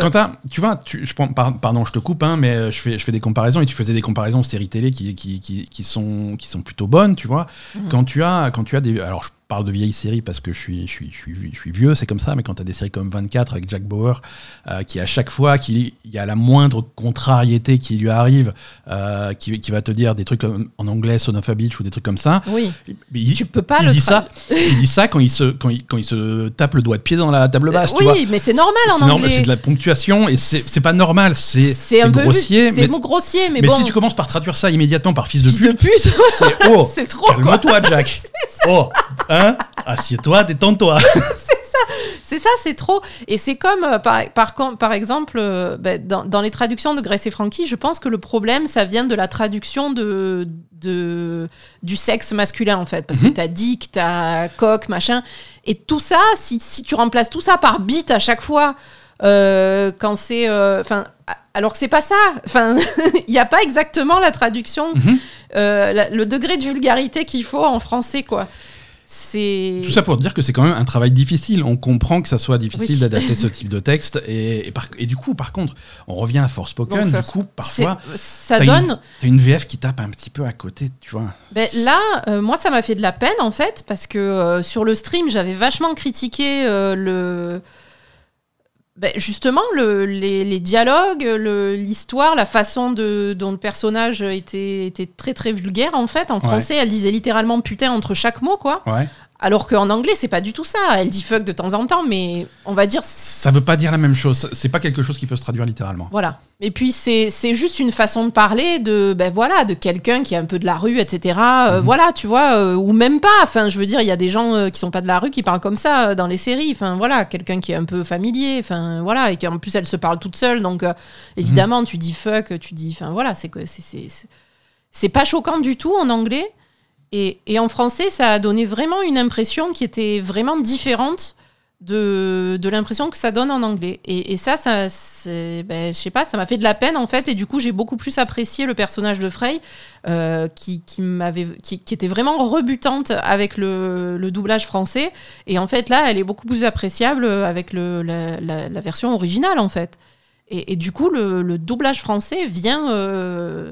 tu vois, tu, je prends, par- pardon, je te coupe, hein, mais euh, je fais, je fais des comparaisons et tu faisais des comparaisons séries télé qui, qui, qui, qui sont, qui sont plutôt bonnes, tu vois. Mhm. Quand tu as, quand tu as des, alors je parle de vieilles séries parce que je suis, je suis, je suis, je suis vieux, c'est comme ça, mais quand tu as des séries comme 24 avec Jack Bauer, euh, qui à chaque fois qu'il il y a la moindre contrariété qui lui arrive, euh, qui, qui va te dire des trucs comme, en anglais, son of a bitch ou des trucs comme ça, oui, mais il, tu peux pas il le dit ça, il dit ça quand il se, quand il, quand il se tape le doigt de pied dans la table basse, tu vois. oui, mais c'est normal en anglais. C'est de la ponctuation et c'est pas normal, c'est un peu grossier. C'est grossier, mais, mais bon. si tu commences par traduire ça immédiatement par fils de fils de pute, pute, c'est oh, trop calme-toi Jack. Oh, hein, assieds-toi, détends-toi. C'est ça, c'est trop. Et c'est comme, euh, par, par, exemple, euh, ben, dans, dans les traductions de Grace et Frankie, je pense que le problème, ça vient de la traduction de, de, du sexe masculin, en fait. Parce que Mhm. t'as dick, t'as coq, machin. Et tout ça, si, si tu remplaces tout ça par bite à chaque fois, euh, quand c'est. euh, Enfin. alors que c'est pas ça. Enfin, il n'y a pas exactement la traduction, Mhm. euh, la- le degré de vulgarité qu'il faut en français, quoi. C'est. Tout ça pour dire que c'est quand même un travail difficile. On comprend que ça soit difficile Oui. d'adapter ce type de texte. Et, et, par- et du coup, par contre, on revient à Forspoken. Bon, du coup, parfois, ça t'as donne. t'as une VF qui tape un petit peu à côté, tu vois. Ben, là, euh, moi, ça m'a fait de la peine, en fait, parce que euh, sur le stream, j'avais vachement critiqué euh, le. Ben, justement, le, les, les dialogues, le- l'histoire, la façon de, dont le personnage était, était très très vulgaire, en fait. En Ouais. français, elle disait littéralement putain entre chaque mot, quoi. Ouais. Alors qu'en anglais, c'est pas du tout ça. Elle dit fuck de temps en temps, mais on va dire. Ça veut pas dire la même chose. C'est pas quelque chose qui peut se traduire littéralement. Voilà. Et puis, c'est juste une façon de parler de, ben voilà, de quelqu'un qui est un peu de la rue, etc. Euh, mhm. Voilà, tu vois, euh, ou même pas. Enfin, je veux dire, il y a des gens euh, qui sont pas de la rue qui parlent comme ça dans les séries. Enfin, voilà, quelqu'un qui est un peu familier. Enfin, voilà, et qu'en plus, elle se parle toute seule. Donc, évidemment, mhm. tu dis fuck, tu dis. Enfin, voilà, c'est que c'est pas choquant du tout en anglais. Et, en français, ça a donné vraiment une impression qui était vraiment différente de, l'impression que ça donne en anglais. Et, ça, ça ben, je sais pas, ça m'a fait de la peine en fait. Et du coup, j'ai beaucoup plus apprécié le personnage de Frey, euh, qui, était vraiment rebutante avec le, doublage français. Et en fait, là, elle est beaucoup plus appréciable avec la, version originale en fait. Et, du coup, le, doublage français vient, euh,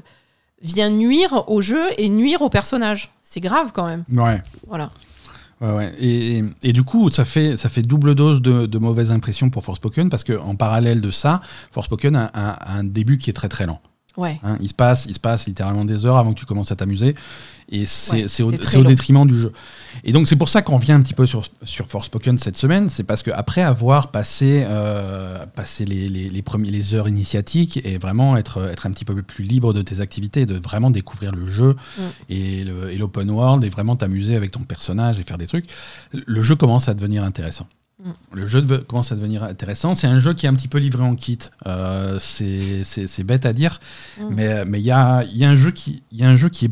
vient nuire au jeu et nuire au personnage c'est grave quand même. Ouais. Voilà. Ouais, ouais. Et, et, du coup, ça fait, ça fait double dose de, de mauvaises impressions pour Forspoken parce qu'en parallèle de ça, Forspoken a, a, un début qui est très très lent. Ouais. Hein, il, se passe, il se passe littéralement des heures avant que tu commences à t'amuser. Et c'est au, détriment du jeu. Et donc c'est pour ça qu'on vient un petit peu sur, sur Forspoken cette semaine, c'est parce qu'après avoir passé, euh, passé les, les, les, premiers, les heures initiatiques et vraiment être, être un petit peu plus libre de tes activités, de vraiment découvrir le jeu mm. et l'open world et vraiment t'amuser avec ton personnage et faire des trucs, le jeu commence à devenir intéressant. Mm. Le jeu commence à devenir intéressant. C'est un jeu qui est un petit peu livré en kit. Euh, c'est bête à dire, mm. mais il y, a, y, a un jeu qui, y a un jeu qui est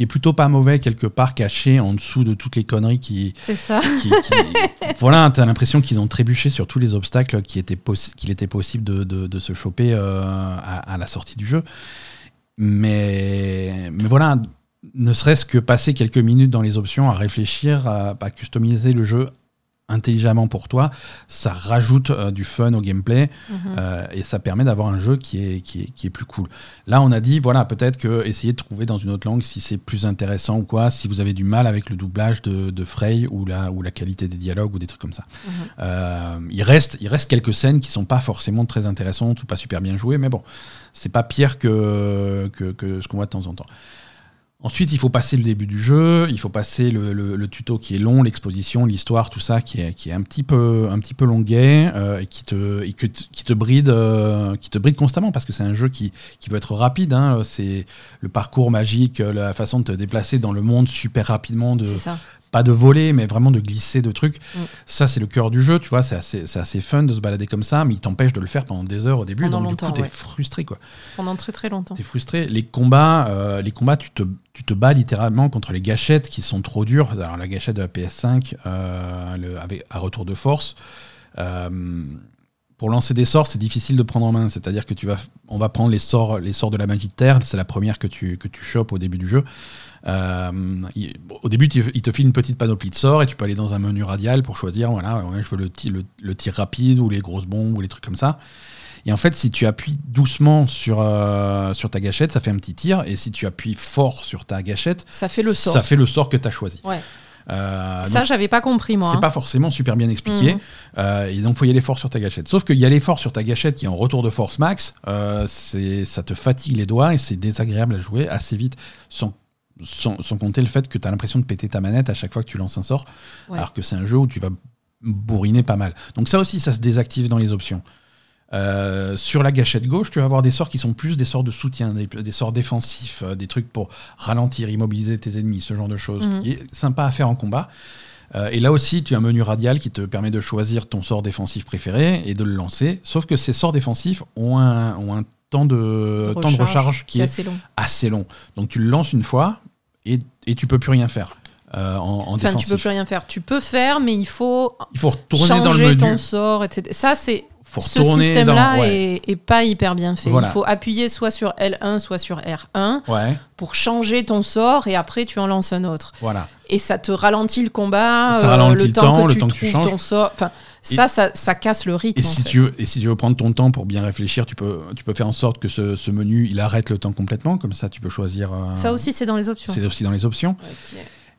qui est plutôt pas mauvais quelque part caché en dessous de toutes les conneries qui c'est ça. voilà t'as l'impression qu'ils ont trébuché sur tous les obstacles qui étaient qu'il était possible de, de, se choper euh, à, la sortie du jeu. Mais mais voilà ne serait-ce que passer quelques minutes dans les options à réfléchir à, à customiser le jeu intelligemment pour toi, ça rajoute euh, du fun au gameplay mhm. euh, et ça permet d'avoir un jeu qui est, qui, est, qui, est, plus cool. Là, on a dit, voilà, peut-être que essayer de trouver dans une autre langue si c'est plus intéressant ou quoi, si vous avez du mal avec le doublage de, de Frey ou la, ou la qualité des dialogues ou des trucs comme ça. Mhm. Euh, il, reste, il reste quelques scènes qui sont pas forcément très intéressantes ou pas super bien jouées, mais bon, c'est pas pire que, que, que ce qu'on voit de temps en temps. Ensuite, il faut passer le début du jeu, il faut passer le, tuto qui est long, l'exposition, l'histoire, tout ça qui est, qui est un petit peu, un petit peu longuet euh, et qui te, qui te bride, euh, qui te bride constamment parce que c'est un jeu qui, qui veut être rapide. Hein. c'est le parcours magique, la façon de te déplacer dans le monde super rapidement, de, pas de voler, mais vraiment de glisser de trucs. Mm. Ça, c'est le cœur du jeu, tu vois. C'est assez, assez, fun de se balader comme ça, mais il t'empêche de le faire pendant des heures au début. Pendant donc, longtemps, du coup, t'es frustré, quoi. Pendant très très longtemps. T'es frustré. Les combats, euh, les combats, tu te, tu te bats littéralement contre les gâchettes qui sont trop dures. Alors, la gâchette de la PS5, euh, le, avec, à retour de force. Euh, pour lancer des sorts, c'est difficile de prendre en main. C'est-à-dire que tu vas, on va prendre les sorts, les sorts de la magie de terre. C'est la première que tu, que tu chopes au début du jeu. Euh, au début, il te file une petite panoplie de sorts et tu peux aller dans un menu radial pour choisir, voilà, je veux le, le, tir rapide ou les grosses bombes ou les trucs comme ça. Et en fait, si tu appuies doucement sur, euh, sur ta gâchette, ça fait un petit tir. Et si tu appuies fort sur ta gâchette, ça fait le sort. Ça fait le sort que tu as choisi. Ouais. Euh, ça, j'avais pas compris, moi. C'est hein. pas forcément super bien expliqué. Mhm. et donc, faut y aller fort sur ta gâchette. Sauf qu'il y a l'effort sur ta gâchette qui est en retour de force max. ça te fatigue les doigts et c'est désagréable à jouer assez vite sans sans, compter le fait que tu as l'impression de péter ta manette à chaque fois que tu lances un sort, alors que c'est un jeu où tu vas bourriner pas mal. Donc ça aussi, ça se désactive dans les options. Euh, sur la gâchette gauche, tu vas avoir des sorts qui sont plus des sorts de soutien, des, sorts défensifs, euh, des trucs pour ralentir, immobiliser tes ennemis, ce genre de choses, mhm. qui est sympa à faire en combat. Euh, et là aussi, tu as un menu radial qui te permet de choisir ton sort défensif préféré et de le lancer. Sauf que ces sorts défensifs ont un, ont un temps de, temps de recharge qui, est, assez long. assez long. Donc tu le lances une fois, et, et tu peux plus rien faire. Euh, en, en enfin, tu peux plus rien faire. Tu peux faire, mais il faut, il faut retourner changer dans le menu. ton sort, etc. Ça, c'est ce système-là est, pas hyper bien fait. Il faut appuyer soit sur L1, soit sur R1 ouais. pour changer ton sort et après tu en lances un autre. Voilà. Et ça te ralentit le combat, euh, le, temps, que tu trouves ton sort. Enfin, ça, ça, ça, casse le rythme. Et si, tu veux, et si tu veux prendre ton temps pour bien réfléchir, tu peux, tu peux faire en sorte que ce, ce menu il arrête le temps complètement. Comme ça, tu peux choisir. ça aussi, c'est dans les options. C'est aussi dans les options.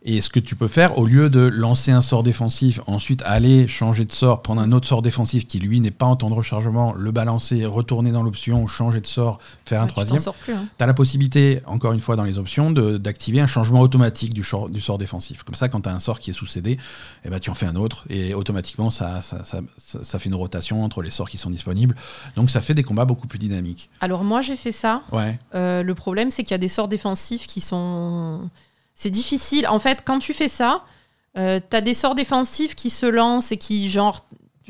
Et ce que tu peux faire, au lieu de lancer un sort défensif, ensuite aller changer de sort, prendre un autre sort défensif qui lui n'est pas en temps de rechargement, le balancer, retourner dans l'option, changer de sort, faire un Ouais, troisième, hein. tu as la possibilité, encore une fois dans les options, d'activer un changement automatique du, sor- du sort défensif. Comme ça, quand tu as un sort qui est sous CD, eh ben, tu en fais un autre et automatiquement, ça, ça, ça- ça- ça fait une rotation entre les sorts qui sont disponibles. Donc ça fait des combats beaucoup plus dynamiques. Alors moi j'ai fait ça. Ouais, Euh, le problème, c'est qu'il y a des sorts défensifs qui sont. C'est difficile. En fait, quand tu fais ça, euh, t'as des sorts défensifs qui se lancent et qui, genre,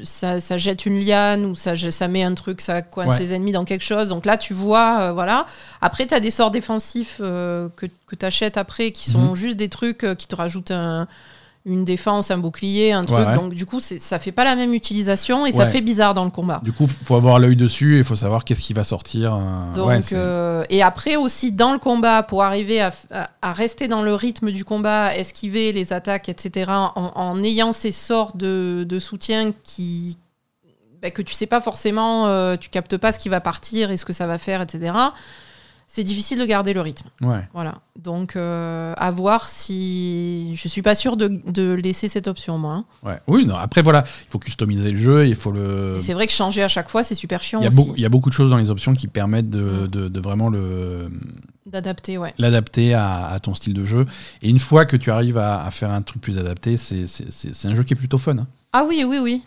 ça, ça jette une liane ou ça, ça met un truc, ça coince Ouais. les ennemis dans quelque chose. Donc là, tu vois, euh, voilà. Après, t'as des sorts défensifs euh, que, que t'achètes après qui sont Mhm. juste des trucs euh, qui te rajoutent un- une défense, un bouclier, un truc. Ouais, ouais. Donc du coup, ça fait pas la même utilisation et ça fait bizarre dans le combat. du coup, faut avoir l'œil dessus et il faut savoir qu'est-ce qui va sortir. euh, Donc, euh, et après aussi dans le combat, pour arriver à, à- à rester dans le rythme du combat, esquiver les attaques, etc., en, en ayant ces sorts de, de soutien qui bah, que tu sais pas forcément, euh, tu captes pas ce qui va partir et ce que ça va faire, etc. C'est difficile de garder le rythme. ouais. Voilà. Donc euh, à voir si je suis pas sûre de, de laisser cette option moi. hein. Ouais. Oui, non, après voilà, il faut customiser le jeu, il faut le. Et c'est vrai que changer à chaque fois, c'est super chiant Il y, a aussi il y a beaucoup de choses dans les options qui permettent de, Mm. de- de vraiment le, d'adapter. Ouais. l'adapter à, à ton style de jeu. Et une fois que tu arrives à, à faire un truc plus adapté, c'est, c'est, c'est- c'est un jeu qui est plutôt fun. hein. Ah oui, oui, oui.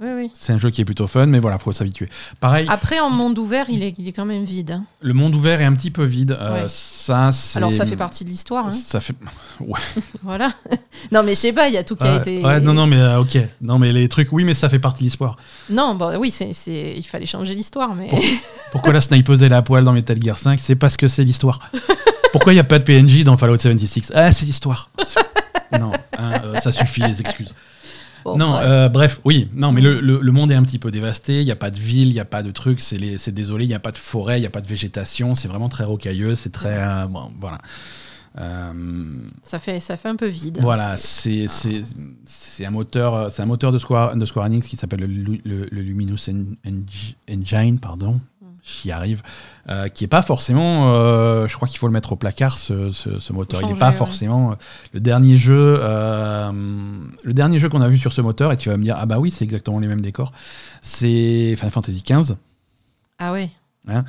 Oui, oui. C'est un jeu qui est plutôt fun, mais voilà, faut s'habituer. Pareil, Après, en monde ouvert, il est, il est quand même vide. hein. le monde ouvert est un petit peu vide. Euh, Ouais. ça. Alors, ça fait partie de l'histoire. hein. Ça fait... Voilà. non, mais je sais pas, il y a tout qui a Ouais, été. ouais, non, non, mais euh, ok. Non, mais les trucs, oui, mais ça fait partie de l'histoire. Non, bah oui, c'est, c'est... il fallait changer l'histoire, mais. Pourquoi la snipeuse est la poêle dans Metal Gear 5 C'est parce que c'est l'histoire. Pourquoi il n'y a pas de PNJ dans Fallout 76 Ah, c'est l'histoire. non, hein, euh, ça suffit, les excuses. Bon, non, bref. euh, bref, oui, non, mais le, le- le monde est un petit peu dévasté. Il n'y a pas de ville, il n'y a pas de trucs. C'est désolé, il n'y a pas de forêt, il n'y a pas de végétation. C'est vraiment très rocailleux. C'est très. euh, bon, voilà. Euh, ça, fait, ça fait un peu vide. hein, voilà, c'est- c'est un moteur, c'est un moteur de Square, de Square Enix qui s'appelle le, le- Luminous En- Eng- Engine, pardon. J'y arrive, euh, qui est pas forcément. euh, je crois qu'il faut le mettre au placard ce, ce- ce moteur. Il n'est pas ouais. forcément euh, le dernier jeu. euh, le dernier jeu qu'on a vu sur ce moteur et tu vas me dire ah bah oui c'est exactement les mêmes décors. C'est Final Fantasy XV. Ah ouais.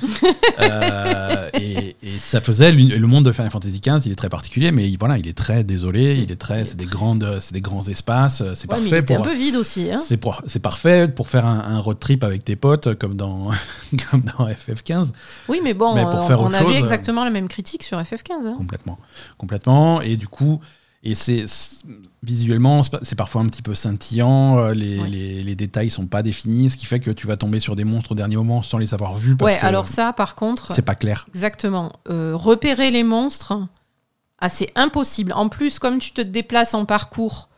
Euh, et, et ça faisait le monde de Final Fantasy XV, il est très particulier, mais il- voilà, il est très désolé, il est très, c'est des grandes, c'est des grands espaces, c'est Ouais, mais il parfait était pour, un peu vide aussi. Hein. c'est pour, c'est parfait pour faire un, un road trip avec tes potes comme dans, comme dans FF15, Oui, mais bon, Mais pour euh, faire on autre avait chose, euh, exactement la même critique sur FF15. hein. complètement, complètement, et du coup. Et c'est visuellement, c'est parfois un petit peu scintillant. euh, Les, Ouais. les, les détails sont pas définis, ce qui fait que tu vas tomber sur des monstres au dernier moment sans les avoir vus parce Ouais, que alors ça, par contre, c'est pas clair. exactement. Euh, repérer les monstres, ah, c'est impossible. En plus, comme tu te déplaces en parcours,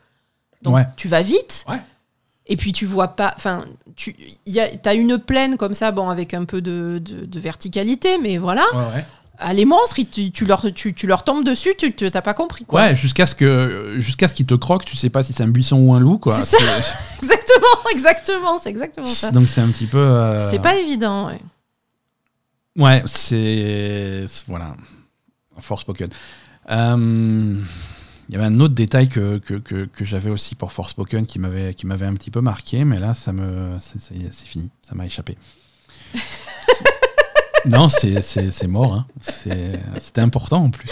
donc Ouais. tu vas vite. Ouais. Et puis tu vois pas, enfin, tu as une plaine comme ça, bon, avec un peu de, de- de verticalité, mais voilà. Ouais, ouais. Ah, les monstres, tu, leur, tu, tu leur tombes dessus, tu t'as pas compris quoi. Ouais, jusqu'à ce que jusqu'à ce qu'il te croque, tu sais pas si c'est un buisson ou un loup quoi. C'est ça. Exactement, exactement, c'est exactement ça. Donc c'est un petit peu. euh, C'est pas évident. ouais. Ouais, c'est voilà. Forspoken. Euh, Il y avait un autre détail que, que, que, que j'avais aussi pour Forspoken qui m'avait qui m'avait un petit peu marqué, mais là ça me c'est fini, ça m'a échappé. non, c'est mort. Hein. C'était important en plus.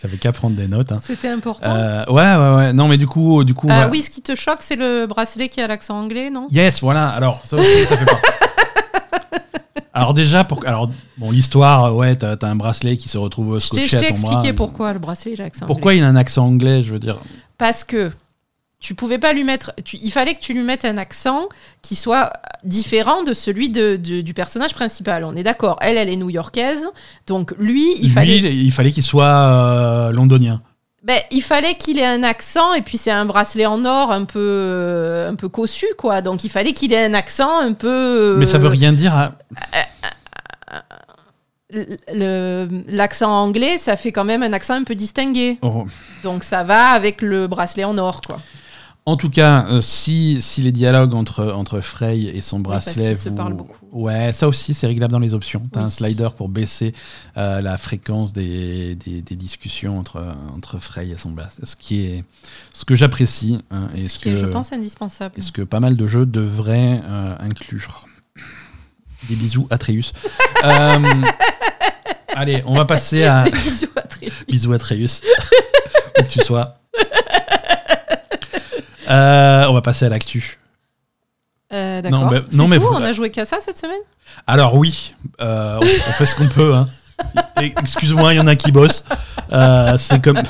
J'avais qu'à prendre des notes. hein. C'était important. Euh, ouais, ouais, ouais. Non, mais du coup, du coup. Ah voilà. oui, ce qui te choque, c'est le bracelet qui a l'accent anglais, non? Yes, voilà. Alors, ça aussi, ça fait partie. Alors déjà, pour, alors bon, l'histoire, ouais, t'as as un bracelet qui se retrouve Je t'ai scotché je à t'ai ton bras. expliqué pourquoi le bracelet a l'accent Pourquoi il a un accent anglais, je veux dire? Parce que tu pouvais pas lui mettre. tu- il fallait que tu lui mettes un accent qui soit différent de celui de, de- du personnage principal. On est d'accord. Elle, elle est new-yorkaise. Donc lui, il Lui, fallait. il fallait qu'il soit euh, londonien. Ben, il fallait qu'il ait un accent et puis c'est un bracelet en or un peu euh, un peu cossu quoi. Donc il fallait qu'il ait un accent un peu. Mais ça veut euh, rien dire. hein. L'accent anglais, ça fait quand même un accent un peu distingué. Oh. Donc ça va avec le bracelet en or quoi. En tout cas, euh, si, si les dialogues entre, entre Frey et son bracelet. qu'ils se vous- parlent beaucoup. Ouais, ça aussi, c'est réglable dans les options. Tu as un Oui. slider pour baisser euh, la fréquence des, des, des discussions entre, entre Frey et son bracelet. Ce, qui est, ce que j'apprécie. hein, et Ce ce qui est, je pense, indispensable. et ce que pas mal de jeux devraient euh, inclure. Des bisous, Atreus. Allez, on va passer à. Bisous à très vite. Bisous Atreus. Où que tu sois. Euh, on va passer à l'actu. Euh, D'accord. Non, mais- non, tout On a joué qu'à ça cette semaine? Alors oui, euh, on, on fait ce qu'on peut. hein. Excuse-moi, il y en a qui bossent. C'est comme.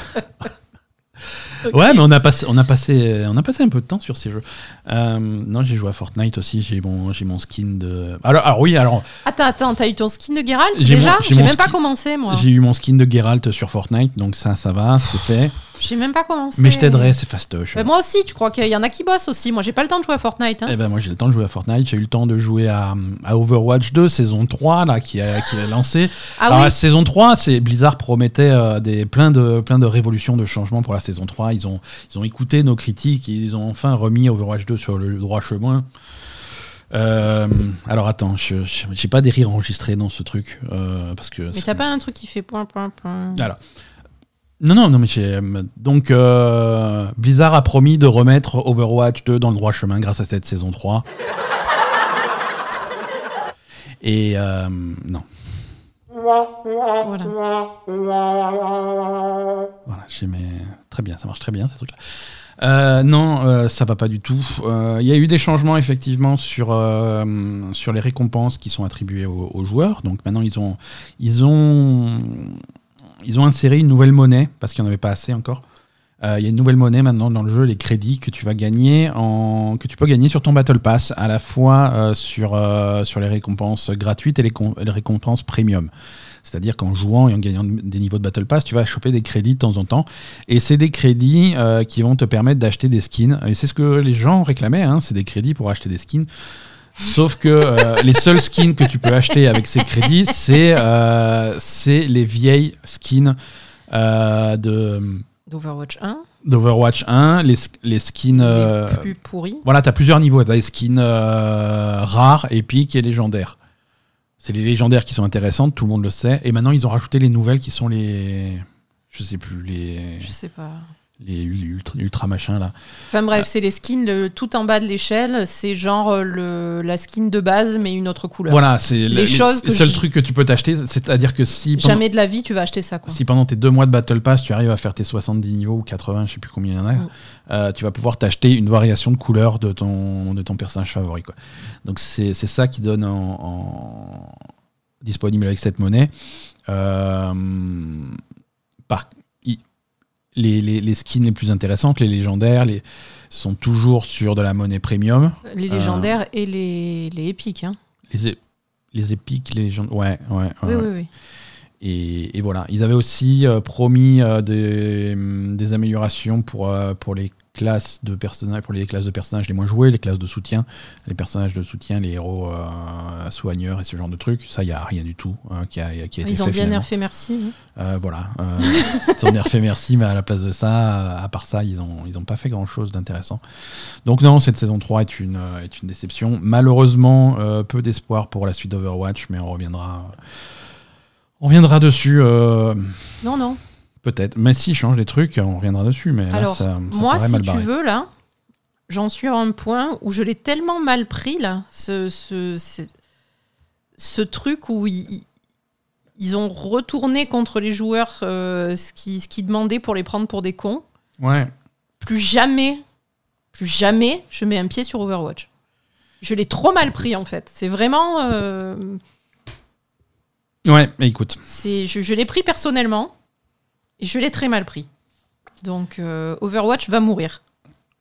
Ouais, mais on a passé, on a passé, on a passé un peu de temps sur ces jeux. Euh, non, j'ai joué à Fortnite aussi. J'ai mon, j'ai mon skin de. Alors, alors oui, alors Attends, attends, t'as eu ton skin de Geralt déjà? j'ai même pas commencé, moi. j'ai eu mon skin de Geralt sur Fortnite, donc ça, ça va, c'est fait. J'ai même pas commencé. Mais je t'aiderai, c'est fastoche. Bah, moi aussi, tu crois qu'il y en a qui bossent aussi. Moi, j'ai pas le temps de jouer à Fortnite. hein. Eh ben moi j'ai le temps de jouer à Fortnite, j'ai eu le temps de jouer à, à Overwatch 2 saison 3 là qui a, qui a lancé. ah Alors oui, la saison 3, c'est Blizzard promettait euh, des plein de plein de révolutions de changements pour la saison 3, ils ont ils ont écouté nos critiques, ils ont enfin remis Overwatch 2 sur le droit chemin. Euh, alors attends, je je- j'ai pas des rires enregistrés dans ce truc euh, parce que mais c'est- t'as pas un truc qui fait point, point, point. Alors, non, non, non, mais j'ai. Donc, euh, Blizzard a promis de remettre Overwatch 2 dans le droit chemin grâce à cette saison 3. Et euh, non, Voilà. voilà, j'ai mes... très bien, ça marche très bien ces trucs-là. Euh, non, euh, ça va pas du tout. Euh, Il y a eu des changements effectivement sur, euh, sur les récompenses qui sont attribuées aux, aux joueurs. Donc maintenant ils ont, ils ont, ils ont inséré une nouvelle monnaie parce qu'il n'y en avait pas assez encore. Euh, Il y a une nouvelle monnaie maintenant dans le jeu, les crédits que tu vas gagner que tu peux gagner sur ton Battle Pass, à la fois euh, sur, euh, sur les récompenses gratuites et les, récompenses premium. C'est-à-dire qu'en jouant et en gagnant des niveaux de Battle Pass, tu vas choper des crédits de temps en temps. Et c'est des crédits qui vont te permettre d'acheter des skins. Et c'est ce que les gens réclamaient, hein, c'est des crédits pour acheter des skins. Sauf que euh, les seuls skins que tu peux acheter avec ces crédits, c'est euh, les vieilles skins euh, de D'Overwatch 1, d'Overwatch 1, les, les skins... euh, les plus pourris. voilà, tu as plusieurs niveaux. Tu as les skins euh, rares, épiques et légendaires. C'est les légendaires qui sont intéressantes, tout le monde le sait. Et maintenant, ils ont rajouté les nouvelles qui sont les... Je sais plus, les, Je sais pas. Les ultra, ultra machins là. Enfin bref, c'est les skins le, tout en bas de l'échelle. C'est genre euh, le, la skin de base, mais une autre couleur. Voilà, c'est les, choses que les seuls trucs que tu peux t'acheter. C'est-à-dire que si pendant, Jamais de la vie, tu vas acheter ça. Quoi. si pendant tes deux mois de Battle Pass, tu arrives à faire tes 70 niveaux ou 80, je sais plus combien il y en a, Mm. euh, tu vas pouvoir t'acheter une variation de couleur de ton, de ton personnage favori. Quoi. Donc c'est ça qui donne en, en- disponible avec cette monnaie. Euh, par, les, les- les skins les plus intéressantes, les légendaires, les, sont toujours sur de la monnaie premium. Les Euh. légendaires et les, les épiques. Hein. Les, les épiques, les légendaires. Ouais, ouais. ouais, Oui, ouais. oui, oui. Et, et voilà, ils avaient aussi euh, promis euh, des, des améliorations pour, pour les classes de personnages, pour les classes de personnages les moins joués, les classes de soutien, les personnages de soutien, les héros euh, soigneurs et ce genre de trucs. Ça, il n'y a rien du tout hein, qui, a, qui a été Ils ont bien nerfé, merci. Euh, voilà, euh, ils ont nerfé merci, mais à la place de ça, à part ça, ils n'ont ils ont pas fait grand-chose d'intéressant. Donc non, cette saison 3 est une, est une déception. Malheureusement, peu d'espoir pour la suite d'Overwatch, mais on reviendra, on reviendra dessus Non, non. Peut-être. Mais s'ils changent des trucs, on reviendra dessus. Mais là, Alors, ça, ça Moi, si mal tu veux, là, j'en suis à un point où je l'ai tellement mal pris, là, ce, ce, ce, ce truc où ils, ils ont retourné contre les joueurs euh, ce qu'ils ce qu'ils demandaient pour les prendre pour des cons. Ouais. Plus jamais, plus jamais, je mets un pied sur Overwatch. Je l'ai trop mal pris, en fait. C'est vraiment... euh, Ouais, mais écoute, je je l'ai pris personnellement et je l'ai très mal pris. Donc, euh, Overwatch va mourir.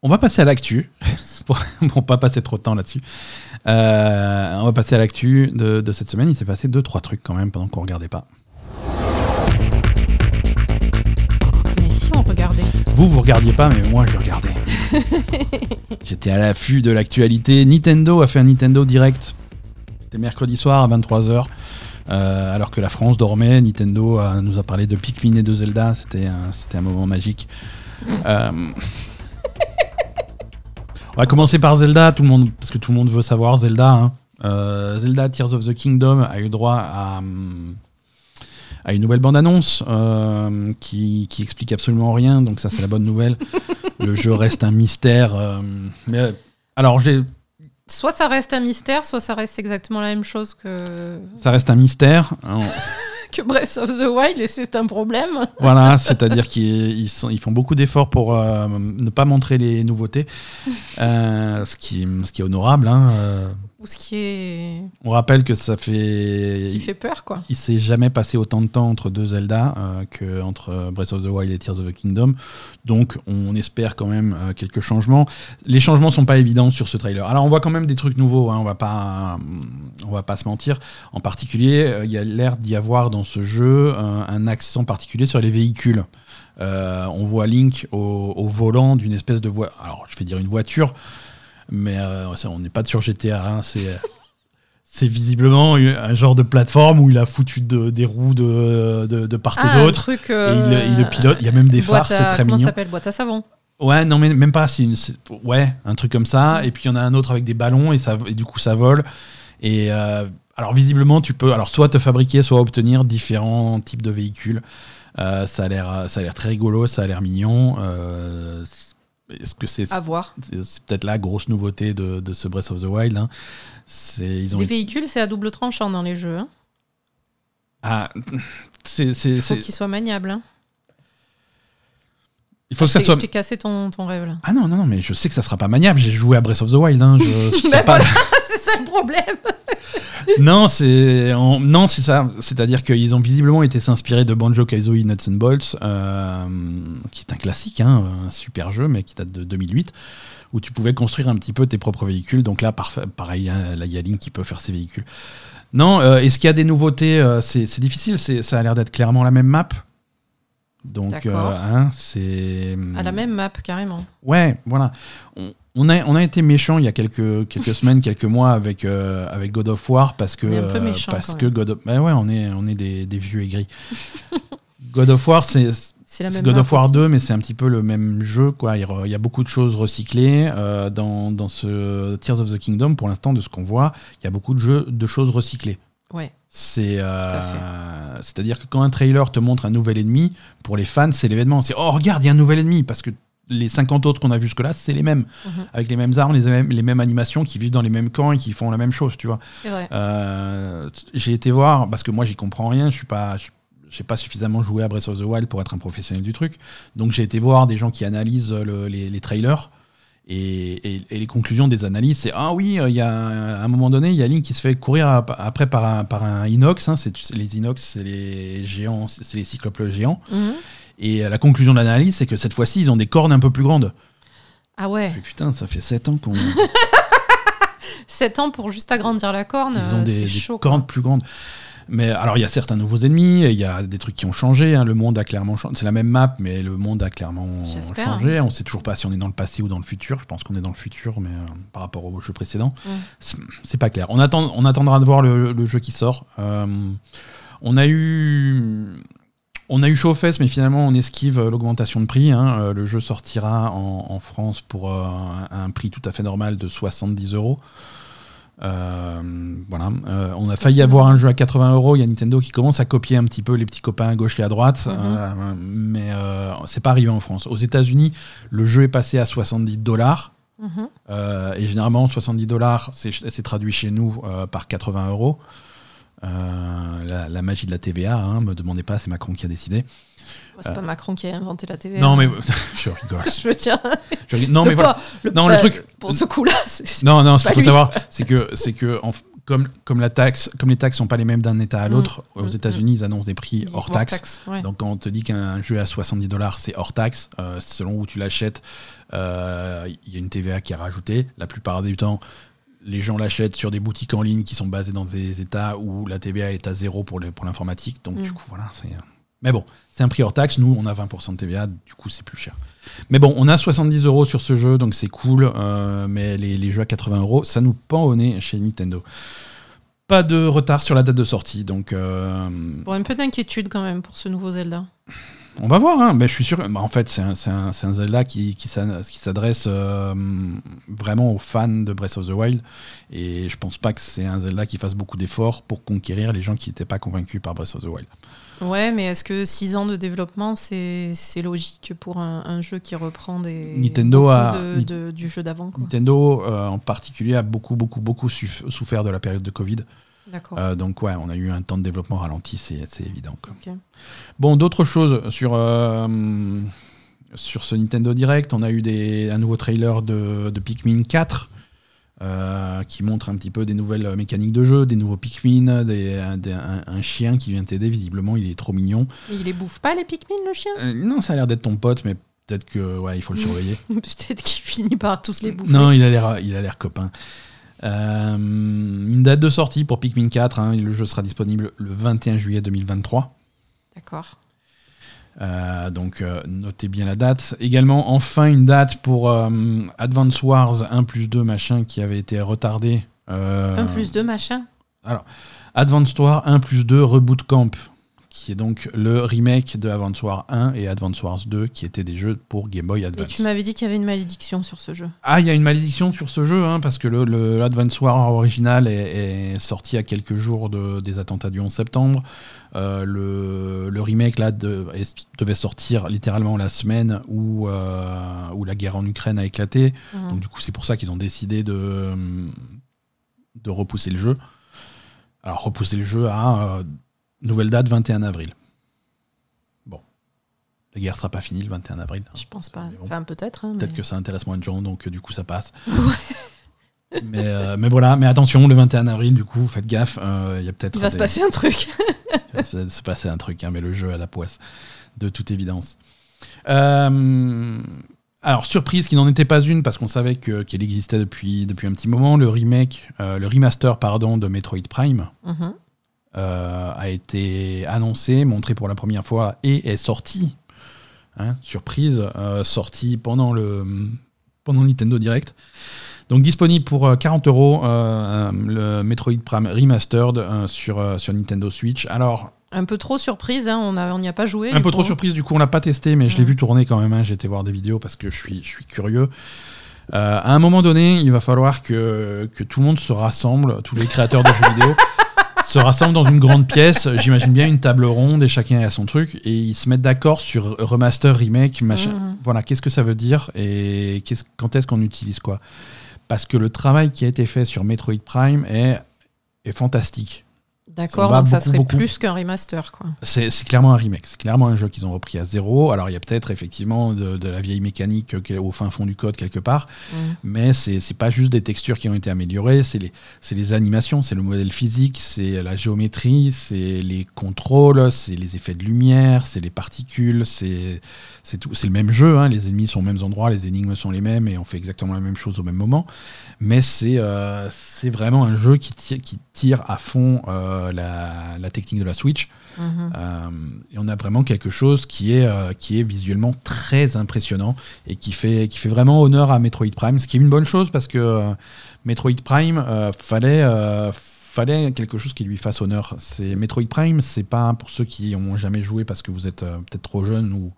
on va passer à l'actu. pour, pour pas passer trop de temps là-dessus. Euh, on va passer à l'actu de, de cette semaine. Il s'est passé deux trois trucs quand même pendant qu'on regardait pas. Mais si on regardait. Vous, vous regardiez pas, mais moi, je regardais. J'étais à l'affût de l'actualité. Nintendo a fait un Nintendo Direct. C'était mercredi soir à 23h. Euh, alors que la France dormait, Nintendo euh, nous a parlé de Pikmin et de Zelda. C'était un, moment magique. Euh, On va commencer par Zelda, parce que tout le monde veut savoir Zelda. hein. Zelda Tears of the Kingdom a eu droit à, une nouvelle bande-annonce qui, explique absolument rien, donc ça c'est la bonne nouvelle. Le jeu reste un mystère. mais, alors, j'ai- Soit ça reste un mystère, soit ça reste exactement la même chose que, ça reste un mystère. hein. que Breath of the Wild et c'est un problème. Voilà, c'est-à-dire qu'ils ils sont- ils font beaucoup d'efforts pour euh, ne pas montrer les nouveautés, euh, ce, qui, ce qui est honorable. hein, euh. Ou ce qui est. On rappelle que ça fait. qui fait peur, quoi. Il s'est jamais passé autant de temps entre deux Zelda euh, que entre Breath of the Wild et Tears of the Kingdom. Donc on espère quand même euh, quelques changements. Les changements sont pas évidents sur ce trailer. Alors on voit quand même des trucs nouveaux. hein, on va pas, on va pas se mentir. En particulier, euh, il y a l'air d'y avoir dans ce jeu euh, un accent particulier sur les véhicules. Euh, on voit Link au, au volant d'une espèce de voie. Alors je vais dire une voiture, mais euh, ça, on n'est pas sur GTA. hein, c'est c'est visiblement un genre de plateforme où il a foutu de- des roues de, de, de part Ah, et d'autre. Et il, euh, il le pilote. Il y a même des phares, c'est très comment mignon. s'appelle? Boîte à savon. Ouais, non, mais même pas. c'est une- ouais, un truc comme ça. Et puis il y en a un autre avec des ballons et, ça, et du coup ça vole. Et euh, alors visiblement, tu peux alors soit te fabriquer, soit obtenir différents types de véhicules. Euh, ça a l'air, ça a l'air très rigolo, ça a l'air mignon. Euh, Est-ce que c'est peut-être la grosse nouveauté de, de ce Breath of the Wild hein. C'est ils ont Les véhicules, c'est à double tranchant dans les jeux. hein. ah, c'est Il faut qu'ils soient maniables. hein. il faut que ça soit Je t'ai cassé ton, ton rêve là. ah non non non mais je sais que ça sera pas maniable. J'ai joué à Breath of the Wild. Hein. Je, je pas- c'est ça le problème. non, c'est non, c'est ça. C'est-à-dire qu'ils ont visiblement été s'inspirer de Banjo Kazooie Nuts and Bolts, euh, qui est un classique, hein, un super jeu, mais qui date de 2008, où tu pouvais construire un petit peu tes propres véhicules. Donc là, parfa- pareil, hein, là, il y a Link qui peut faire ses véhicules. Non, euh, est-ce qu'il y a des nouveautés Euh, C'est difficile. Ça a l'air d'être clairement la même map. Donc, euh, hein, c'est À la même map, carrément. Ouais, voilà. On, on a, on a été méchant il y a quelques, quelques semaines, quelques mois avec, euh, avec God of War parce que. Un peu méchant, parce que. God of, bah ouais, on est, on est des, des vieux aigris. God of War, c'est C'est la c'est même God of War aussi. 2, mais c'est un petit peu le même jeu. Quoi. Il, re- il y a beaucoup de choses recyclées. euh, dans, dans ce Tears of the Kingdom, pour l'instant, de ce qu'on voit, il y a beaucoup de, jeux, de choses recyclées. Ouais. C'est, euh, Tout à c'est-à-dire que quand un trailer te montre un nouvel ennemi, pour les fans, c'est l'événement. C'est oh regarde, il y a un nouvel ennemi parce que les 50 autres qu'on a vus jusque-là, c'est les mêmes, Mhm. avec les mêmes armes, les mêmes, les mêmes animations, qui vivent dans les mêmes camps et qui font la même chose, tu vois. Euh, j'ai été voir parce que moi j'y comprends rien, je suis pas, j'ai pas suffisamment joué à Breath of the Wild pour être un professionnel du truc. Donc j'ai été voir des gens qui analysent le- les, les trailers. Et, et- et les conclusions des analyses, c'est ah oui, euh, il y a à un moment donné, il y a Link qui se fait courir ap- après par un, par un inox. hein, c'est les inox, c'est les géants, c'est les cyclopes géants. Mhm. Et euh, la conclusion de l'analyse, c'est que cette fois-ci, ils ont des cornes un peu plus grandes. Ah ouais. Putain, ça fait 7 ans qu'on 7 ans pour juste agrandir la corne, ils ont euh, des, c'est des chaud. quoi. cornes plus grandes. Mais alors, il y a certains nouveaux ennemis, il y a des trucs qui ont changé. hein, le monde a clairement changé. C'est la même map, mais le monde a clairement changé. On sait toujours pas si on est dans le passé ou dans le futur. Je pense qu'on est dans le futur, mais euh, par rapport au jeu précédent, Mm. c'est- c'est pas clair. On, attend, on attendra de voir le, le jeu qui sort. Euh, on a eu. On a eu chaud aux fesses, mais finalement on esquive euh, l'augmentation de prix. hein. Euh, le jeu sortira en, en France pour euh, un, un prix tout à fait normal de 70 euros. Euh, voilà. Euh, on a failli avoir un jeu à 80 euros. Il y a Nintendo qui commence à copier un petit peu les petits copains à gauche et à droite, Mhm. Euh, mais c'est pas arrivé en France. Aux États-Unis, le jeu est passé à 70 dollars. Mhm. Euh, et généralement, 70 dollars, c'est traduit chez nous par 80 euros. Euh, la, la magie de la TVA, hein, me demandez pas, c'est Macron qui a décidé. C'est pas Macron qui a inventé la TV. Euh. Non, mais je rigole. Je veux dire. Je rigole. Non, le mais voilà. le Non, le truc- Pour ce coup-là, c'est. Non, non, ce qu'il faut lui. savoir, c'est que, c'est que en comme, comme, la taxe, comme les taxes sont pas les mêmes d'un État à l'autre, Mm, aux mm, États-Unis, ils annoncent des prix hors taxe. ouais. Donc quand on te dit qu'un jeu à 70 dollars, c'est hors taxe, euh, selon où tu l'achètes, euh, il y a une TVA qui est rajoutée. La plupart du temps, les gens l'achètent sur des boutiques en ligne qui sont basées dans des États où la TVA est à zéro pour l'informatique. Donc Mm. du coup, voilà. c'est- Mais bon, c'est un prix hors taxe. Nous, on a 20% de TVA, du coup, c'est plus cher. Mais bon, on a 70 euros sur ce jeu, donc c'est cool. euh, mais les, les jeux à 80 euros, ça nous pend au nez chez Nintendo. Pas de retard sur la date de sortie, donc euh, Bon, un peu d'inquiétude quand même pour ce nouveau Zelda. On va voir. Hein. Mais je suis sûr. Bah, en fait, c'est un, un, un, Zelda qui, qui s'adresse euh, vraiment aux fans de Breath of the Wild. Et je pense pas que c'est un Zelda qui fasse beaucoup d'efforts pour conquérir les gens qui n'étaient pas convaincus par Breath of the Wild. Ouais, mais est-ce que 6 ans de développement, c'est logique pour un, jeu qui reprend des Nintendo a, du jeu d'avant Nintendo euh, en particulier a beaucoup, beaucoup, beaucoup souffert de la période de Covid. Euh, donc ouais, on a eu un temps de développement ralenti, c'est évident. Bon, d'autres choses sur, euh, sur ce Nintendo Direct, on a eu des, un nouveau trailer de, de Pikmin 4. Euh, qui montre un petit peu des nouvelles mécaniques de jeu, des nouveaux Pikmin, des, un, chien qui vient t'aider. Visiblement, il est trop mignon. il les bouffe pas les Pikmin, le chien? Non, ça a l'air d'être ton pote, mais peut-être que ouais, il faut le surveiller. peut-être qu'il finit par tous les bouffer. Non, il a l'air, il a l'air copain. Euh, une date de sortie pour Pikmin 4, hein, le jeu sera disponible le 21 juillet 2023. D'accord. Euh, donc euh, notez bien la date. Également, enfin une date pour Advance Wars 1 plus 2 machin qui avait été retardé. 1 plus 2 machin? Alors, Advance Wars 1 plus 2 Reboot Camp qui est donc le remake de Advance Wars 1 et Advance Wars 2, qui étaient des jeux pour Game Boy Advance. Et tu m'avais dit qu'il y avait une malédiction sur ce jeu. Ah, il y a une malédiction sur ce jeu, hein, parce que le, le Advance Wars original est, sorti à quelques jours de, des attentats du 11 septembre. Euh, le, le, remake là de, devait sortir littéralement la semaine où, euh, où la guerre en Ukraine a éclaté. Mhm. Donc du coup, c'est pour ça qu'ils ont décidé de, de repousser le jeu. Alors repousser le jeu à euh, Nouvelle date, 21 avril. Bon. La guerre sera pas finie le 21 avril. Je pense pas. enfin, peut-être. Hein, peut-être que ça intéresse moins de gens, donc du coup, ça passe. mais, euh, mais voilà, mais attention, le 21 avril, du coup, faites gaffe. Euh, il y a peut-être. Il va se passer un truc. il va se passer un truc, hein, mais le jeu à la poisse, de toute évidence. Euh, alors, surprise qui n'en était pas une, parce qu'on savait qu'elle existait depuis, depuis un petit moment, le remake, le remaster, pardon, de Metroid Prime. Mm euh, a été annoncé, montré pour la première fois et est sorti. Hein, surprise, euh, sorti pendant le, pendant Nintendo Direct. Donc disponible pour 40 euh, euros le Metroid Prime Remastered sur, sur Nintendo Switch. Alors. Un peu trop surprise, hein, on n'y a, pas joué. Un peu trop surprise, du coup on l'a pas testé, mais je l'ai vu tourner quand même. Hein, J'ai été voir des vidéos parce que je suis, je suis curieux. à un moment donné, il va falloir que, que tout le monde se rassemble, tous les créateurs de jeux vidéo, se rassemblent dans une grande pièce, j'imagine bien une table ronde et chacun a son truc, et ils se mettent d'accord sur remaster, remake, machin. Mhm. Voilà, qu'est-ce que ça veut dire et quand est-ce qu'on utilise quoi? Parce que le travail qui a été fait sur Metroid Prime est, est fantastique. D'accord, donc ça serait plus qu'un remaster. quoi. C'est clairement un remake, c'est clairement un jeu qu'ils ont repris à zéro. Alors il y a peut-être effectivement de, la vieille mécanique au fin fond du code quelque part, mm. mais c'est pas juste des textures qui ont été améliorées, c'est les, les animations, c'est le modèle physique, c'est la géométrie, c'est les contrôles, c'est les effets de lumière, c'est les particules, c'est le même jeu, hein. les ennemis sont aux mêmes endroits, les énigmes sont les mêmes et on fait exactement la même chose au même moment mais c'est euh, c'est vraiment un jeu qui tire, qui tire à fond euh, la, la, technique de la Switch. Mhm. Euh, et on a vraiment quelque chose qui est, qui est visuellement très impressionnant et qui fait, qui fait vraiment honneur à Metroid Prime, ce qui est une bonne chose parce que Metroid Prime, fallait fallait quelque chose qui lui fasse honneur. C'est Metroid Prime, c'est pas pour ceux qui ont jamais joué parce que vous êtes peut-être trop jeune ou,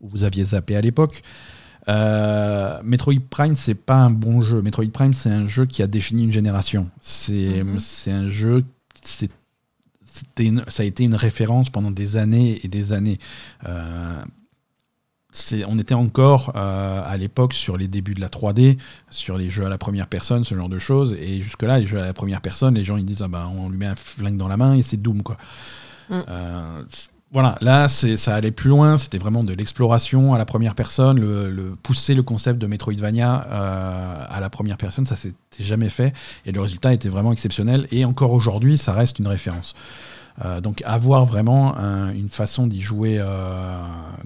ou, vous aviez zappé à l'époque. Euh, Metroid Prime, c'est pas un bon jeu. Metroid Prime, c'est un jeu qui a défini une génération. C'est mhm. un jeu. Ça a été une référence pendant des années et des années. Euh, on était encore euh, à l'époque sur les débuts de la 3D, sur les jeux à la première personne, ce genre de choses. Et jusque-là, les jeux à la première personne, les gens ils disent ah ben, on lui met un flingue dans la main et c'est Doom. Quoi. Mm voilà, là, ça allait plus loin. C'était vraiment de l'exploration à la première personne, le, pousser le concept de Metroidvania euh, à la première personne, ça s'était jamais fait. Et le résultat était vraiment exceptionnel. Et encore aujourd'hui, ça reste une référence. Euh, donc avoir vraiment une façon d'y jouer euh,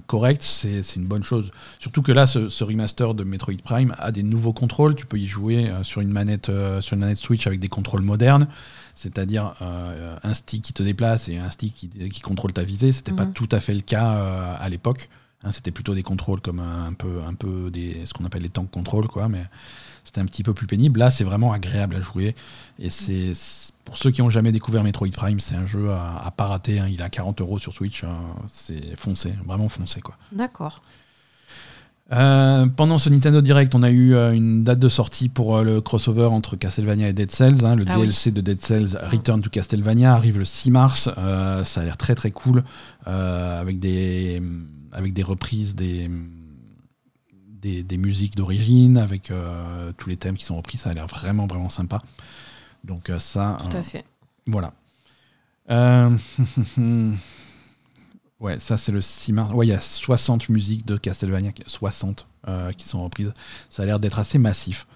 correcte, c'est une bonne chose. Surtout que là, ce, remaster de Metroid Prime a des nouveaux contrôles. Tu peux y jouer sur une manette, sur une manette Switch avec des contrôles modernes c'est-à-dire euh, un stick qui te déplace et un stick qui, contrôle ta visée. C'était n'était pas mhm. tout à fait le cas euh, à l'époque. Hein, c'était plutôt des contrôles comme un, peu, un peu des, ce qu'on appelle les tank control, quoi. Mais c'était un petit peu plus pénible. Là, c'est vraiment agréable à jouer. Et c'est pour ceux qui n'ont jamais découvert Metroid Prime, c'est un jeu à, à pas rater. hein. Il est à 40 euros sur Switch. hein. C'est foncé, vraiment foncé quoi. D'accord. Euh, pendant ce Nintendo Direct, on a eu euh, une date de sortie pour euh, le crossover entre Castlevania et Dead Cells. hein. le Ah oui. DLC de Dead Cells Return to Castlevania arrive le 6 mars. Ça a l'air très très cool avec des avec des reprises des des, des musiques d'origine avec tous les thèmes qui sont repris. Ça a l'air vraiment vraiment sympa. Donc ça, Tout à fait. voilà. Ouais, ça c'est le 6 mars. Ouais, il y a 60 musiques de Castlevania, 60 euh, qui sont reprises. Ça a l'air d'être assez massif.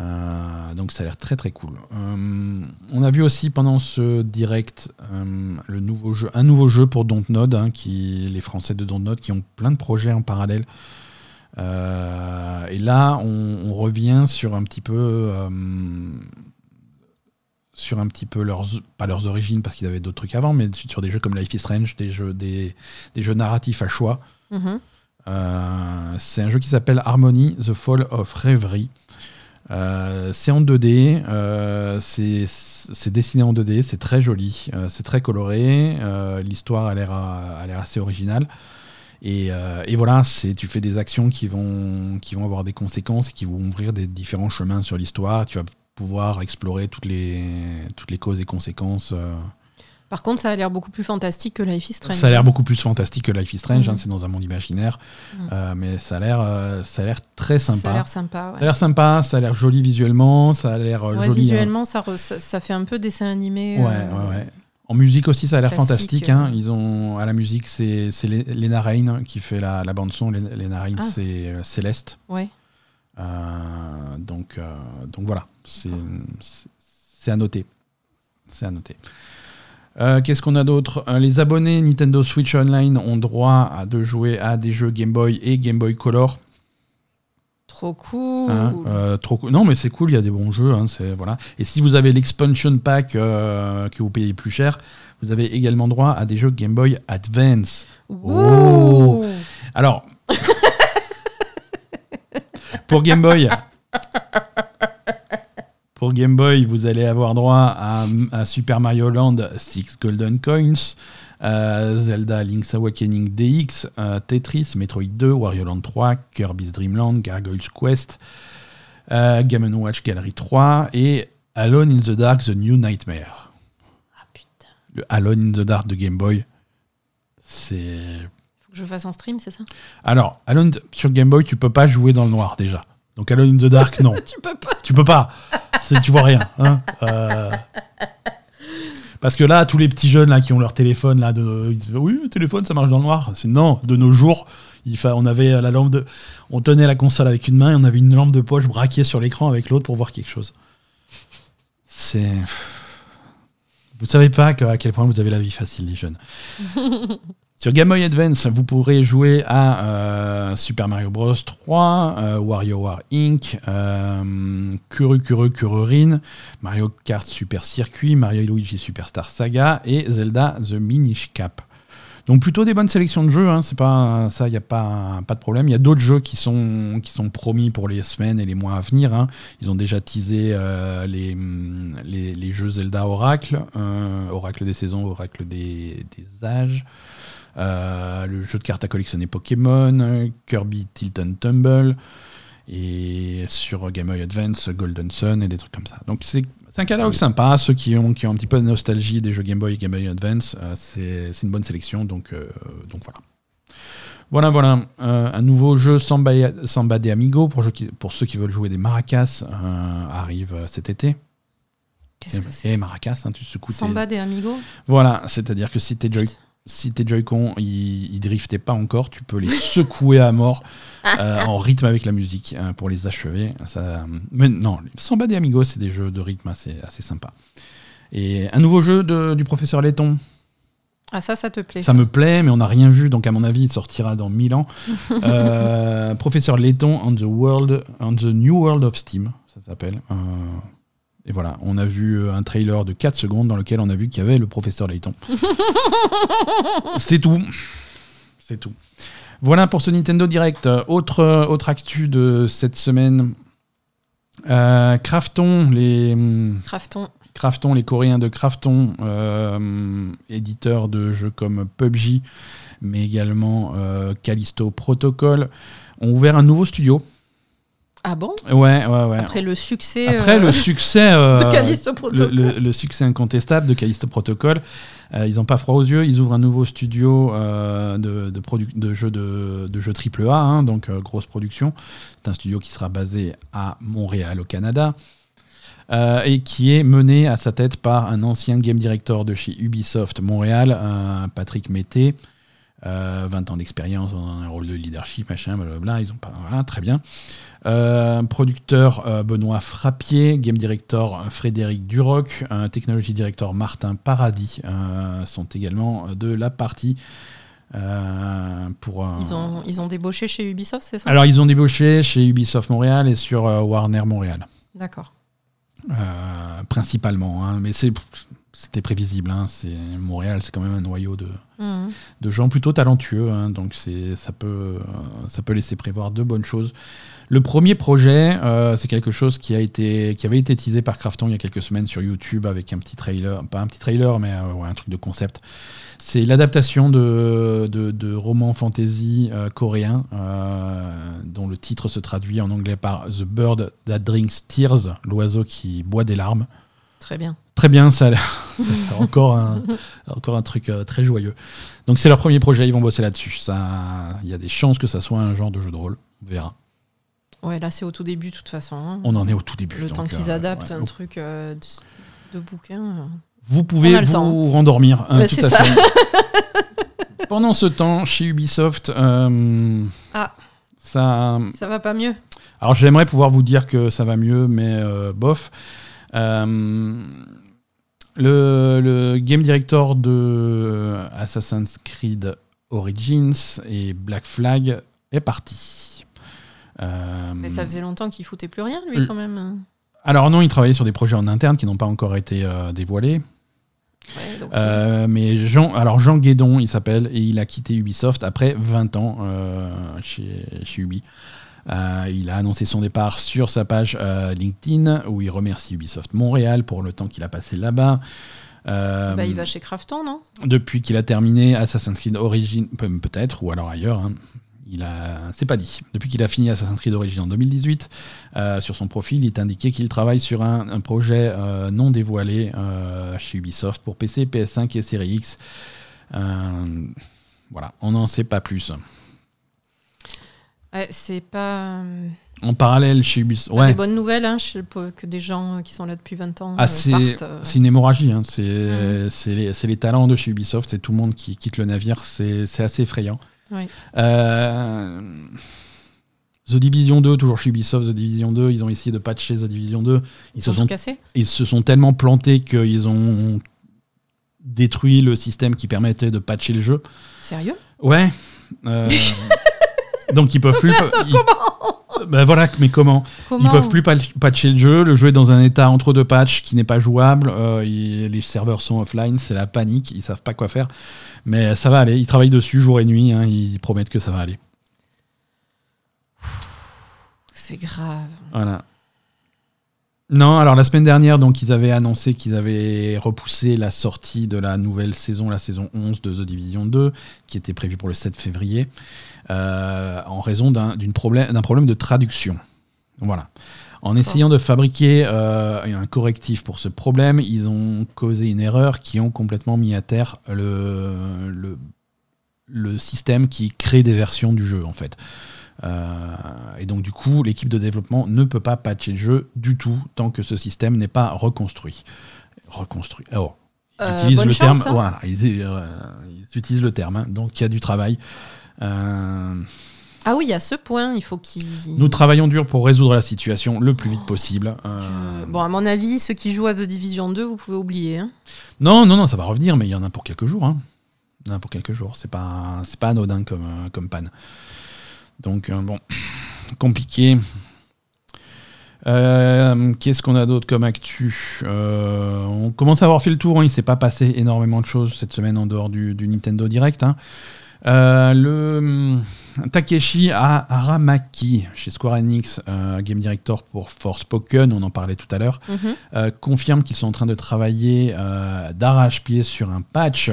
Euh, donc ça a l'air très très cool. Euh, on a vu aussi pendant ce direct le nouveau jeu, un nouveau jeu pour Dontnod, hein, qui les Français de Dontnod qui ont plein de projets en parallèle. Et là, on, revient sur un petit peu sur un petit peu leurs pas leurs origines parce qu'ils avaient d'autres trucs avant, mais sur des jeux comme Life is Strange, des jeux des, des jeux narratifs à choix. Mhm. Euh, c'est un jeu qui s'appelle Harmony, The Fall of Reverie. Euh, c'est en 2D, euh, c'est dessiné en 2D, c'est très joli, c'est très coloré, l'histoire a l'air assez originale. Et, euh, et voilà, tu fais des actions qui vont, qui vont avoir des conséquences, qui vont ouvrir des différents chemins sur l'histoire. Tu vas pouvoir explorer toutes les, toutes les causes et conséquences. euh, Par contre, ça a l'air beaucoup plus fantastique que Life is Strange. ça a l'air beaucoup plus fantastique que Life is Strange, Mhm. hein, c'est dans un monde imaginaire, Mhm. Euh, mais ça a l'air, euh, l'air très Ça a sympa. l'air sympa. ouais. Ça a l'air sympa, ça a l'air joli visuellement, ça a l'air euh, Ouais, joli. visuellement, ça, re- ça, ça fait un peu dessin animé. euh, Ouais, ouais, ouais. En musique aussi, ça a l'air fantastique. hein. Ils ont à la musique, c'est Lena Rain qui fait la, la bande son. Lé- Lena Rain, Ah. c'est Céleste. ouais. Euh, donc, euh, donc voilà, c'est à noter. C'est à noter. Euh, Qu'est-ce qu'on a d'autre? Euh, Les abonnés Nintendo Switch Online ont droit à de jouer à des jeux Game Boy et Game Boy Color. Trop cool. Hein, euh, trop cool. Non, mais c'est cool, il y a des bons jeux. hein, voilà. Et si vous avez l'expansion pack que vous payez plus cher, vous avez également droit à des jeux Game Boy Advance. Ouh. Alors, pour Game Boy, pour Game Boy, vous allez avoir droit à, à Super Mario Land 6 Golden Coins, euh, Zelda Link's Awakening DX, euh, Tetris, Metroid 2, Wario Land 3, Kirby's Dream Land, Gargoyle's Quest, euh, Game Watch Gallery 3 et Alone in the Dark The New Nightmare. Ah putain. Le Alone in the Dark de Game Boy, c'est je fasse un stream, c'est ça? Alors, Alone sur Game Boy, tu peux pas jouer dans le noir déjà. Donc Alone in the Dark, non. Tu peux pas. tu peux pas. Tu vois rien. hein. Euh, Parce que là, tous les petits jeunes là qui ont leur téléphone là, de, ils disent oui, le téléphone ça marche dans le noir. C'est non. De nos jours, il fa... on avait la lampe de, on tenait la console avec une main et on avait une lampe de poche braquée sur l'écran avec l'autre pour voir quelque chose. C'est. Vous savez pas que- à quel point vous avez la vie facile, les jeunes. Sur Game Boy Advance, vous pourrez jouer à euh, Super Mario Bros 3, euh, WarioWare Inc., euh, Kuru Kuru Kururin, Mario Kart Super Circuit, Mario Luigi Superstar Saga et Zelda The Minish Cap. Donc plutôt des bonnes sélections de jeux, hein, c'est pas ça, il n'y a pas, de problème. Il y a d'autres jeux qui sont, promis pour les semaines et les mois à venir. hein. Ils ont déjà teasé euh, les, jeux Zelda Oracle, euh, Oracle des saisons, Oracle des âges. Euh, le jeu de cartes à collectionner Pokémon, Kirby Tilt and Tumble, et sur Game Boy Advance, Golden Sun et des trucs comme ça. Donc c'est un catalogue sympa. Ceux qui ont, qui ont un petit peu de nostalgie des jeux Game Boy et Game Boy Advance, euh, c'est c'est une bonne sélection. Donc, euh, donc voilà. Voilà, voilà. Euh, un nouveau jeu Samba, Samba de Amigo pour, jeux qui- pour ceux qui veulent jouer des maracas euh, arrive cet été. Qu'est-ce que Et c'est maracas, hein, tu secoues tes- Samba des Amigos Voilà, c'est-à-dire que si tes Joy si tes Joy-Con ils, ils driftaient pas encore, tu peux les secouer à mort euh, en rythme avec la musique hein, pour les achever. Ça, mais non, Samba des Amigos, c'est des jeux de rythme assez, assez sympas. Et un nouveau jeu de- du professeur Letton. Ah, ça, ça te plaît. Ça me plaît, mais on n'a rien vu, donc à mon avis, il sortira dans 1000 ans. Euh, professeur Letton on the, world, on the New World of Steam, ça s'appelle. Euh, et voilà, on a vu euh, un trailer de 4 secondes dans lequel on a vu qu'il y avait le professeur Layton. C'est tout. C'est tout. Voilà pour ce Nintendo Direct. Autre, euh, autre actu de cette semaine. Euh, Crafton, les. Crafton. Crafton, les Coréens de Crafton, euh, éditeurs de jeux comme PUBG, mais également euh, Callisto Protocol, ont ouvert un nouveau studio. Ah bon? Ouais, ouais, ouais. Après le succès. Après le succès. de Callisto Protocol. Le, le, succès incontestable de Callisto Protocol. ils n'ont pas froid aux yeux. Ils ouvrent un nouveau studio de, de, de, jeux de, de jeux AAA, hein, donc grosse production. C'est un studio qui sera basé à Montréal, au Canada. Euh, et qui est mené à sa tête par un ancien game director de chez Ubisoft Montréal, Patrick Mété. 20 euh, ans d'expérience dans un rôle de leadership, machin, blablabla, ils ont pas, voilà, très bien. Euh, producteur Benoît Frappier, game director Frédéric Duroc, technology director Martin Paradis sont également de la partie. pour, ils, ont, ils ont débauché chez Ubisoft, c'est ça? Alors ils ont débauché chez Ubisoft Montréal et sur Warner Montréal. D'accord. Euh, principalement. Hein. mais c'était prévisible. Hein. c'est Montréal, c'est quand même un noyau de, mhm. de gens plutôt talentueux. Hein. donc ça peut, ça peut laisser prévoir de bonnes choses. Le premier projet, euh, c'est quelque chose qui, a été, qui avait été teasé par Crafton il y a quelques semaines sur YouTube avec un petit trailer, pas un petit trailer, mais euh, un truc de concept. C'est l'adaptation de, de, romans fantasy euh, coréens dont le titre se traduit en anglais par The Bird That Drinks Tears, l'oiseau qui boit des larmes. Très bien. Très bien, ça a l'air encore, un, encore un truc très joyeux. Donc c'est leur premier projet, ils vont bosser là-dessus. Il y a des chances que ça soit un genre de jeu de rôle, on verra. Ouais, là c'est au tout début de toute façon. Hein. On en est au tout début. Le temps qu'ils euh, adaptent un truc euh, de, bouquin. Euh. Vous pouvez vous rendormir. Hein, tout à ça. Fait. Pendant ce temps, chez Ubisoft, ah, ça. Ça va pas mieux. Alors j'aimerais pouvoir vous dire que ça va mieux, mais bof. Le, le, game director de Assassin's Creed Origins et Black Flag est parti. Euh, Mais ça faisait longtemps qu'il foutait plus rien, lui, quand même. Alors non, il travaillait sur des projets en interne qui n'ont pas encore été euh, dévoilés. Euh, mais Jean, alors Jean Guédon, il s'appelle, et il a quitté Ubisoft après 20 ans chez, chez Ubi. Il a annoncé son départ sur sa page LinkedIn où il remercie Ubisoft Montréal pour le temps qu'il a passé là-bas. Bah, il va chez Crafton, non? Depuis qu'il a terminé Assassin's Creed Origin, peut-être, ou alors ailleurs. Hein il a, c'est pas dit. Depuis qu'il a fini Assassin's Creed d'origine en 2018, euh, sur son profil, il est indiqué qu'il travaille sur un, projet euh, non dévoilé euh, chez Ubisoft pour PC, PS5 et Series X. voilà, on n'en sait pas plus. C'est pas. En parallèle chez Ubisoft. Ouais. Des bonnes nouvelles hein, que des gens qui sont là depuis 20 ans. Ah, c'est, une hémorragie. Hein. C'est, les, les, talents de chez Ubisoft. C'est tout le monde qui quitte le navire. C'est, assez effrayant. Euh, The Division 2, toujours chez Ubisoft, The Division 2, ils ont essayé de patcher The Division 2. Ils, se sont, ils se sont tellement plantés qu'ils ont détruit le système qui permettait de patcher le jeu. Sérieux? Ouais. Donc ils peuvent plus. comment ben voilà, mais comment, Ils peuvent plus patcher le jeu. Le jeu est dans un état entre deux patchs qui n'est pas jouable. Euh, les serveurs sont offline, c'est la panique. Ils savent pas quoi faire. Mais ça va aller. Ils travaillent dessus jour et nuit. Hein. Ils promettent que ça va aller. C'est grave. Voilà. Non, alors la semaine dernière, donc ils avaient annoncé qu'ils avaient repoussé la sortie de la nouvelle saison, la saison 11 de The Division 2, qui était prévue pour le 7 février, euh, en raison d'un problème, problème de traduction. Voilà. En essayant de fabriquer euh, un correctif pour ce problème, ils ont causé une erreur qui ont complètement mis à terre le, le, système qui crée des versions du jeu en fait. Euh, et donc du coup, l'équipe de développement ne peut pas patcher le jeu du tout tant que ce système n'est pas reconstruit. Reconstruit. Oh. Ils euh, utilisent le terme. Hein. Voilà, ils, utilisent le terme. Hein. donc il y a du travail. Ah oui, à ce point, il faut qu'ils. Nous travaillons dur pour résoudre la situation le plus vite possible. Euh. Bon, à mon avis, ceux qui jouent à The Division 2, vous pouvez oublier. Hein. Non, non, non, ça va revenir, mais il y en a pour quelques jours. Hein. Il y en a pour quelques jours. C'est pas, c'est pas anodin comme, euh, comme panne. Donc, euh, bon, compliqué. Qu'est-ce qu'on a d'autre comme actu On commence à avoir fait le tour. Hein. Il s'est pas passé énormément de choses cette semaine en dehors du, Nintendo Direct. le Takeshi Aramaki, chez Square Enix, euh, game director pour Forspoken, on en parlait tout à l'heure, Mhm. euh, confirme qu'ils sont en train de travailler euh, d'arrache-pied sur un patch.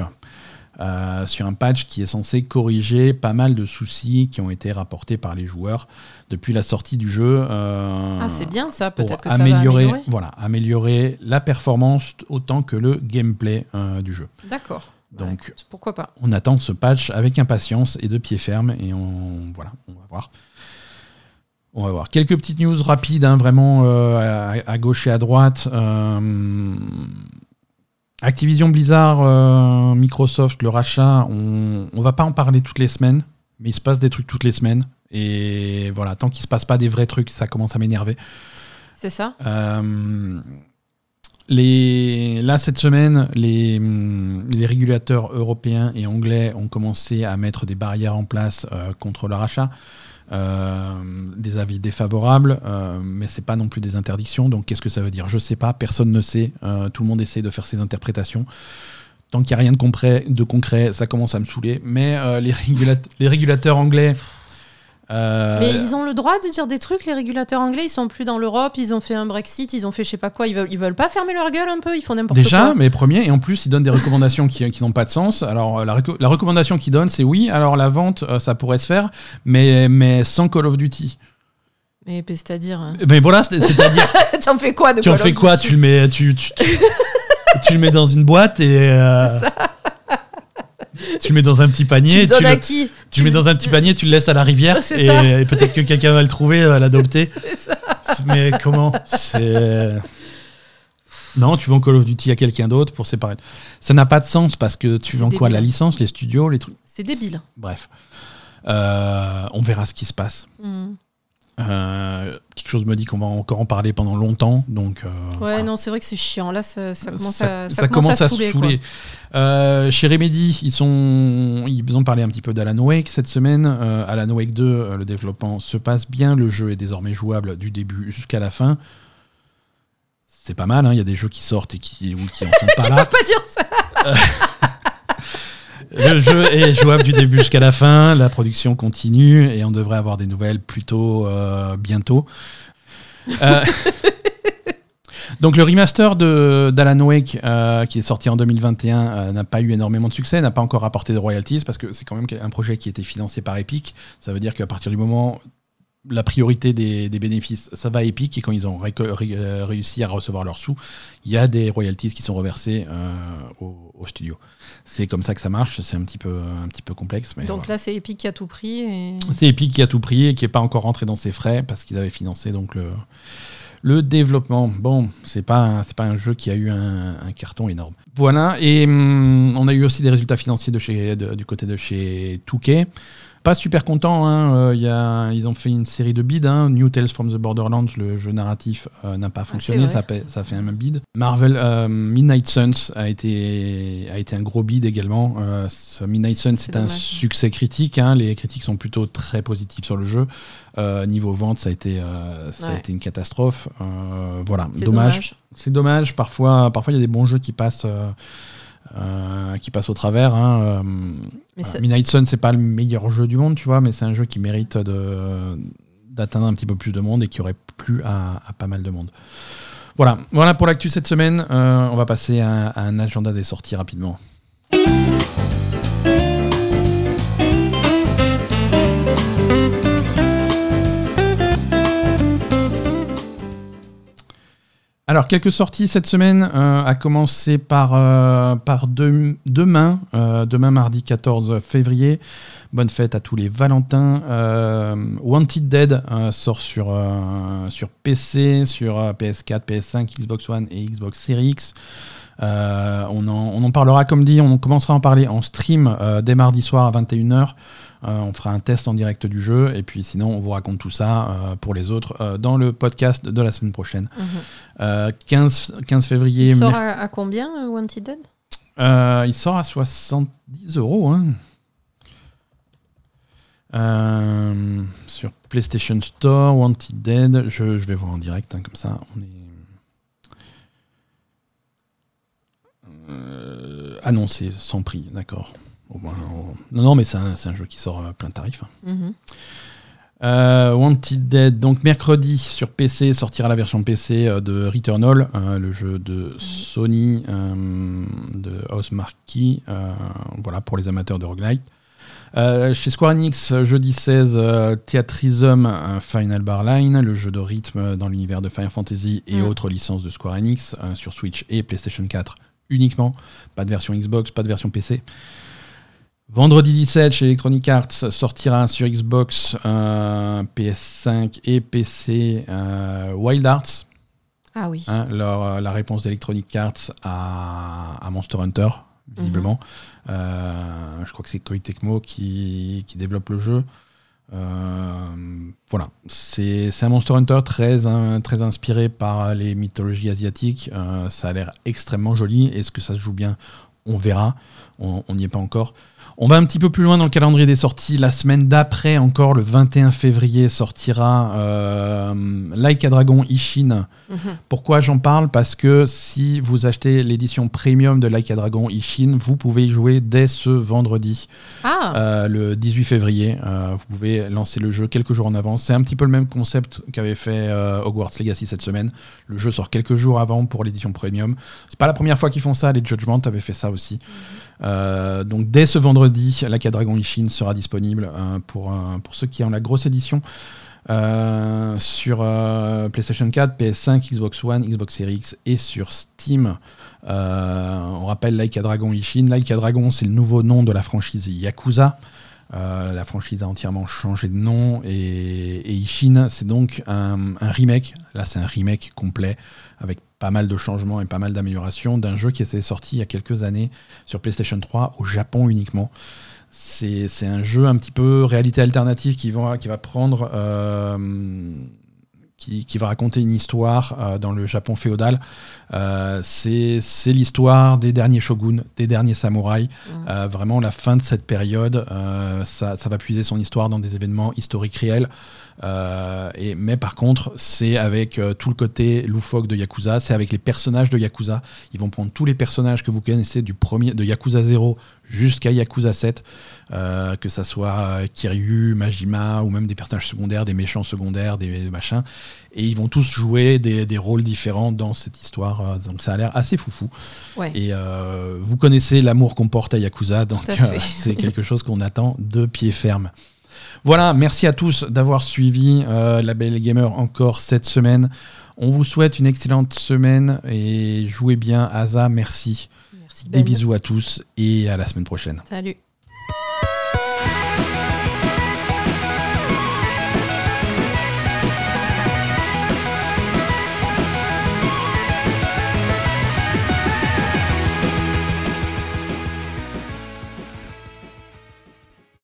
Euh, sur un patch qui est censé corriger pas mal de soucis qui ont été rapportés par les joueurs depuis la sortie du jeu. euh, Ah, c'est bien ça, peut-être que ça améliorer, va améliorer. Voilà, améliorer la performance autant que le gameplay euh, du jeu. D'accord. Donc, écoute, pourquoi pas on attend ce patch avec impatience et de pied ferme et on voilà, on va voir. On va voir. Quelques petites news rapides, hein, vraiment euh, à, à gauche et à droite. Euh, Activision Blizzard, euh, Microsoft, le rachat, on, on va pas en parler toutes les semaines, mais il se passe des trucs toutes les semaines. Et voilà, tant qu'il se passe pas des vrais trucs, ça commence à m'énerver. C'est ça Euh, les, là, cette semaine, les, les régulateurs européens et anglais ont commencé à mettre des barrières en place euh, contre le rachat. Euh, des avis défavorables, euh, mais c'est pas non plus des interdictions. Donc, qu'est-ce que ça veut dire? Je sais pas, personne ne sait. Euh, tout le monde essaie de faire ses interprétations. Tant qu'il n'y a rien de concret, de concret, ça commence à me saouler. Mais les régulateurs anglais. Euh, Mais ils ont le droit de dire des trucs, les régulateurs anglais, ils sont plus dans l'Europe, ils ont fait un Brexit, ils ont fait je sais pas quoi, ils veulent, ils veulent pas fermer leur gueule un peu, ils font n'importe Déjà, quoi. mais premier, et en plus, ils donnent des recommandations qui, qui n'ont pas de sens. Alors, euh, la, recommandation qu'ils donnent, c'est oui, alors la vente, euh, ça pourrait se faire, mais, mais sans Call of Duty. Mais mais c'est-à-dire. hein. Mais voilà, c'est- c'est-à-dire, tu en fais quoi de tu en Call of fais quoi? Duty? Tu le mets, tu, tu, tu- tu le mets dans une boîte et. euh, tu le mets dans un petit panier. tu le, qui tu le mets dans un petit panier, tu le laisses à la rivière et, peut-être que quelqu'un va le trouver, va l'adopter. C'est ça. Mais comment C'est. Non, tu vends Call of Duty à quelqu'un d'autre pour séparer. Ça n'a pas de sens parce que tu vends quoi débile. La licence, les studios, les trucs? C'est débile. Bref. Euh, on verra ce qui se passe. Hmm. Euh, quelque chose me dit qu'on va encore en parler pendant longtemps. Donc, euh, Ouais, voilà. non, c'est vrai que c'est chiant. Là, ça, ça commence Ça- à, ça commence à, saouler. saouler. Euh, chez Remedy, ils, sont, ils ont parlé un petit peu d'Alan Wake cette semaine. Alan Wake 2, euh, le développement se passe bien. Le jeu est désormais jouable du début jusqu'à la fin. C'est pas mal, hein. il y a des jeux qui sortent et qui, ou qui en sont pas là. Pas dire ça. Le jeu est jouable du début jusqu'à la fin, la production continue et on devrait avoir des nouvelles plutôt euh, bientôt. Euh, donc le remaster de d'Alan Wake euh, qui est sorti en 2021 euh, n'a pas eu énormément de succès, n'a pas encore apporté de royalties parce que c'est quand même un projet qui été financé par Epic. Ça veut dire qu'à partir du moment la priorité des, des bénéfices, ça va à Epic et quand ils ont ré- réussi à recevoir leurs sous, il y a des royalties qui sont reversées euh, au, au studio. C'est comme ça que ça marche, c'est un petit peu, un petit peu complexe. Mais Donc voilà. là, c'est Epic qui a tout pris. Et... C'est Epic qui a tout pris et qui n'est pas encore rentré dans ses frais parce qu'ils avaient financé donc le, le développement. Bon, c'est pas, c'est pas un jeu qui a eu un, un carton énorme. Voilà, et hum, on a eu aussi des résultats financiers de chez, de- du côté de chez Touquet. Pas super content, hein, euh, il y a, ils ont fait une série de bids. hein. New Tales from the Borderlands, le jeu narratif, euh, n'a pas fonctionné, Ah, c'est ça, fait- ça a fait un bid. Marvel euh, Midnight Suns a été, a été un gros bid également. Ce Midnight Suns, C'est un succès critique. hein. Les critiques sont plutôt très positives sur le jeu. Niveau vente, ça a été, a une catastrophe. Voilà, C'est dommage. dommage. C'est dommage. Parfois, parfois il y a des bons jeux qui passent, euh, qui passent au travers. hein. Euh, Midnight Sun, c'est pas le meilleur jeu du monde, tu vois, mais c'est un jeu qui mérite d'atteindre un petit peu plus de monde et qui aurait plu à, à pas mal de monde. Voilà, voilà pour l'actu cette semaine. Euh, on va passer à, à un agenda des sorties rapidement. Alors, quelques sorties cette semaine, euh, à commencer par, euh, demain, euh, demain mardi 14 février. Bonne fête à tous les Valentins. Wanted Dead sort sur, PC, sur euh, PS4, PS5, Xbox One et Xbox Series X. On, en, on en parlera, comme dit, on commencera à en parler en stream dès mardi soir à 21h. Euh, on fera un test en direct du jeu et puis sinon on vous raconte tout ça euh, pour les autres euh, dans le podcast de la semaine prochaine. Mhm. Euh, 15, 15 février. Il sort mer- à, à combien, Wanted? Dead il sort à 70 euros. hein. Sur PlayStation Store, Wanted Dead. Je, je vais voir en direct, hein, comme ça. On est. Annoncé sans prix, d'accord. Non, non, mais c'est un, un, jeu qui sort plein de tarifs. Hein. Mhm. Euh, Wanted Dead, donc mercredi sur PC sortira la version PC euh, de Returnal, euh, le jeu de Sony de House Marquee, voilà pour les amateurs de roguelite. chez Square Enix, jeudi 16, Theatrism Final Bar Line, le jeu de rythme dans l'univers de Final Fantasy et mm. autres licences de Square Enix sur Switch et PlayStation 4 uniquement, pas de version Xbox, pas de version PC. Vendredi 17 chez Electronic Arts sortira sur Xbox, euh, PS5 et PC euh, Wild Arts. Ah oui. Hein, euh, la réponse d'Electronic Arts à, Monster Hunter, visiblement. Mhm. je crois que c'est Koei Tecmo qui, qui, développe le jeu. voilà, c'est un Monster Hunter très, très inspiré par les mythologies asiatiques. ça a l'air extrêmement joli. Est-ce que ça se joue bien? On verra. On n'y est pas encore. On va un petit peu plus loin dans le calendrier des sorties. La semaine d'après, encore le 21 février, sortira euh, Like a Dragon Ishin. Mhm. Pourquoi j'en parle? Parce que si vous achetez l'édition premium de Like a Dragon Ishin, vous pouvez y jouer dès ce vendredi, ah. euh, le 18 février. Euh, vous pouvez lancer le jeu quelques jours en avance. C'est un petit peu le même concept qu'avait fait Hogwarts Legacy cette semaine. Le jeu sort quelques jours avant pour l'édition premium. C'est pas la première fois qu'ils font ça. Les Judgment avaient fait ça aussi. Mhm. donc dès ce vendredi la Dragon Ishin sera disponible euh, pour, euh, pour ceux qui ont la grosse édition. Euh, sur PlayStation 4, PS5, Xbox One, Xbox Series X et sur Steam. on rappelle Like a Dragon Ishin. Like a Dragon, c'est le nouveau nom de la franchise Yakuza. la franchise a entièrement changé de nom et, Ishin, c'est donc un, remake. Là, c'est un remake complet avec pas mal de changements et pas mal d'améliorations d'un jeu qui s'est sorti il y a quelques années sur PlayStation 3 au Japon uniquement. C'est un jeu un petit peu réalité alternative qui va, qui va prendre euh, qui, va raconter une histoire euh, dans le Japon féodal. Euh, c'est l'histoire des derniers shoguns, des derniers samouraïs. Mmh. Euh, vraiment la fin de cette période. Ça, ça, va puiser son histoire dans des événements historiques réels. et, mais par contre, c'est avec tout le côté loufoque de Yakuza, c'est avec les personnages de Yakuza. Ils vont prendre tous les personnages que vous connaissez du premier de Yakuza 0 jusqu'à Yakuza 7, euh, que ça soit euh, Kiryu, Majima ou même des personnages secondaires, des méchants secondaires, des, machins. Et ils vont tous jouer des, rôles différents dans cette histoire. Euh, donc ça a l'air assez foufou. Et vous connaissez l'amour qu'on porte à Yakuza, donc c'est quelque chose qu'on attend de pied ferme. Voilà, merci à tous d'avoir suivi la Belle Gamer encore cette semaine. On vous souhaite une excellente semaine et jouez bien. Asa, merci. Des bisous à tous et à la semaine prochaine. Salut.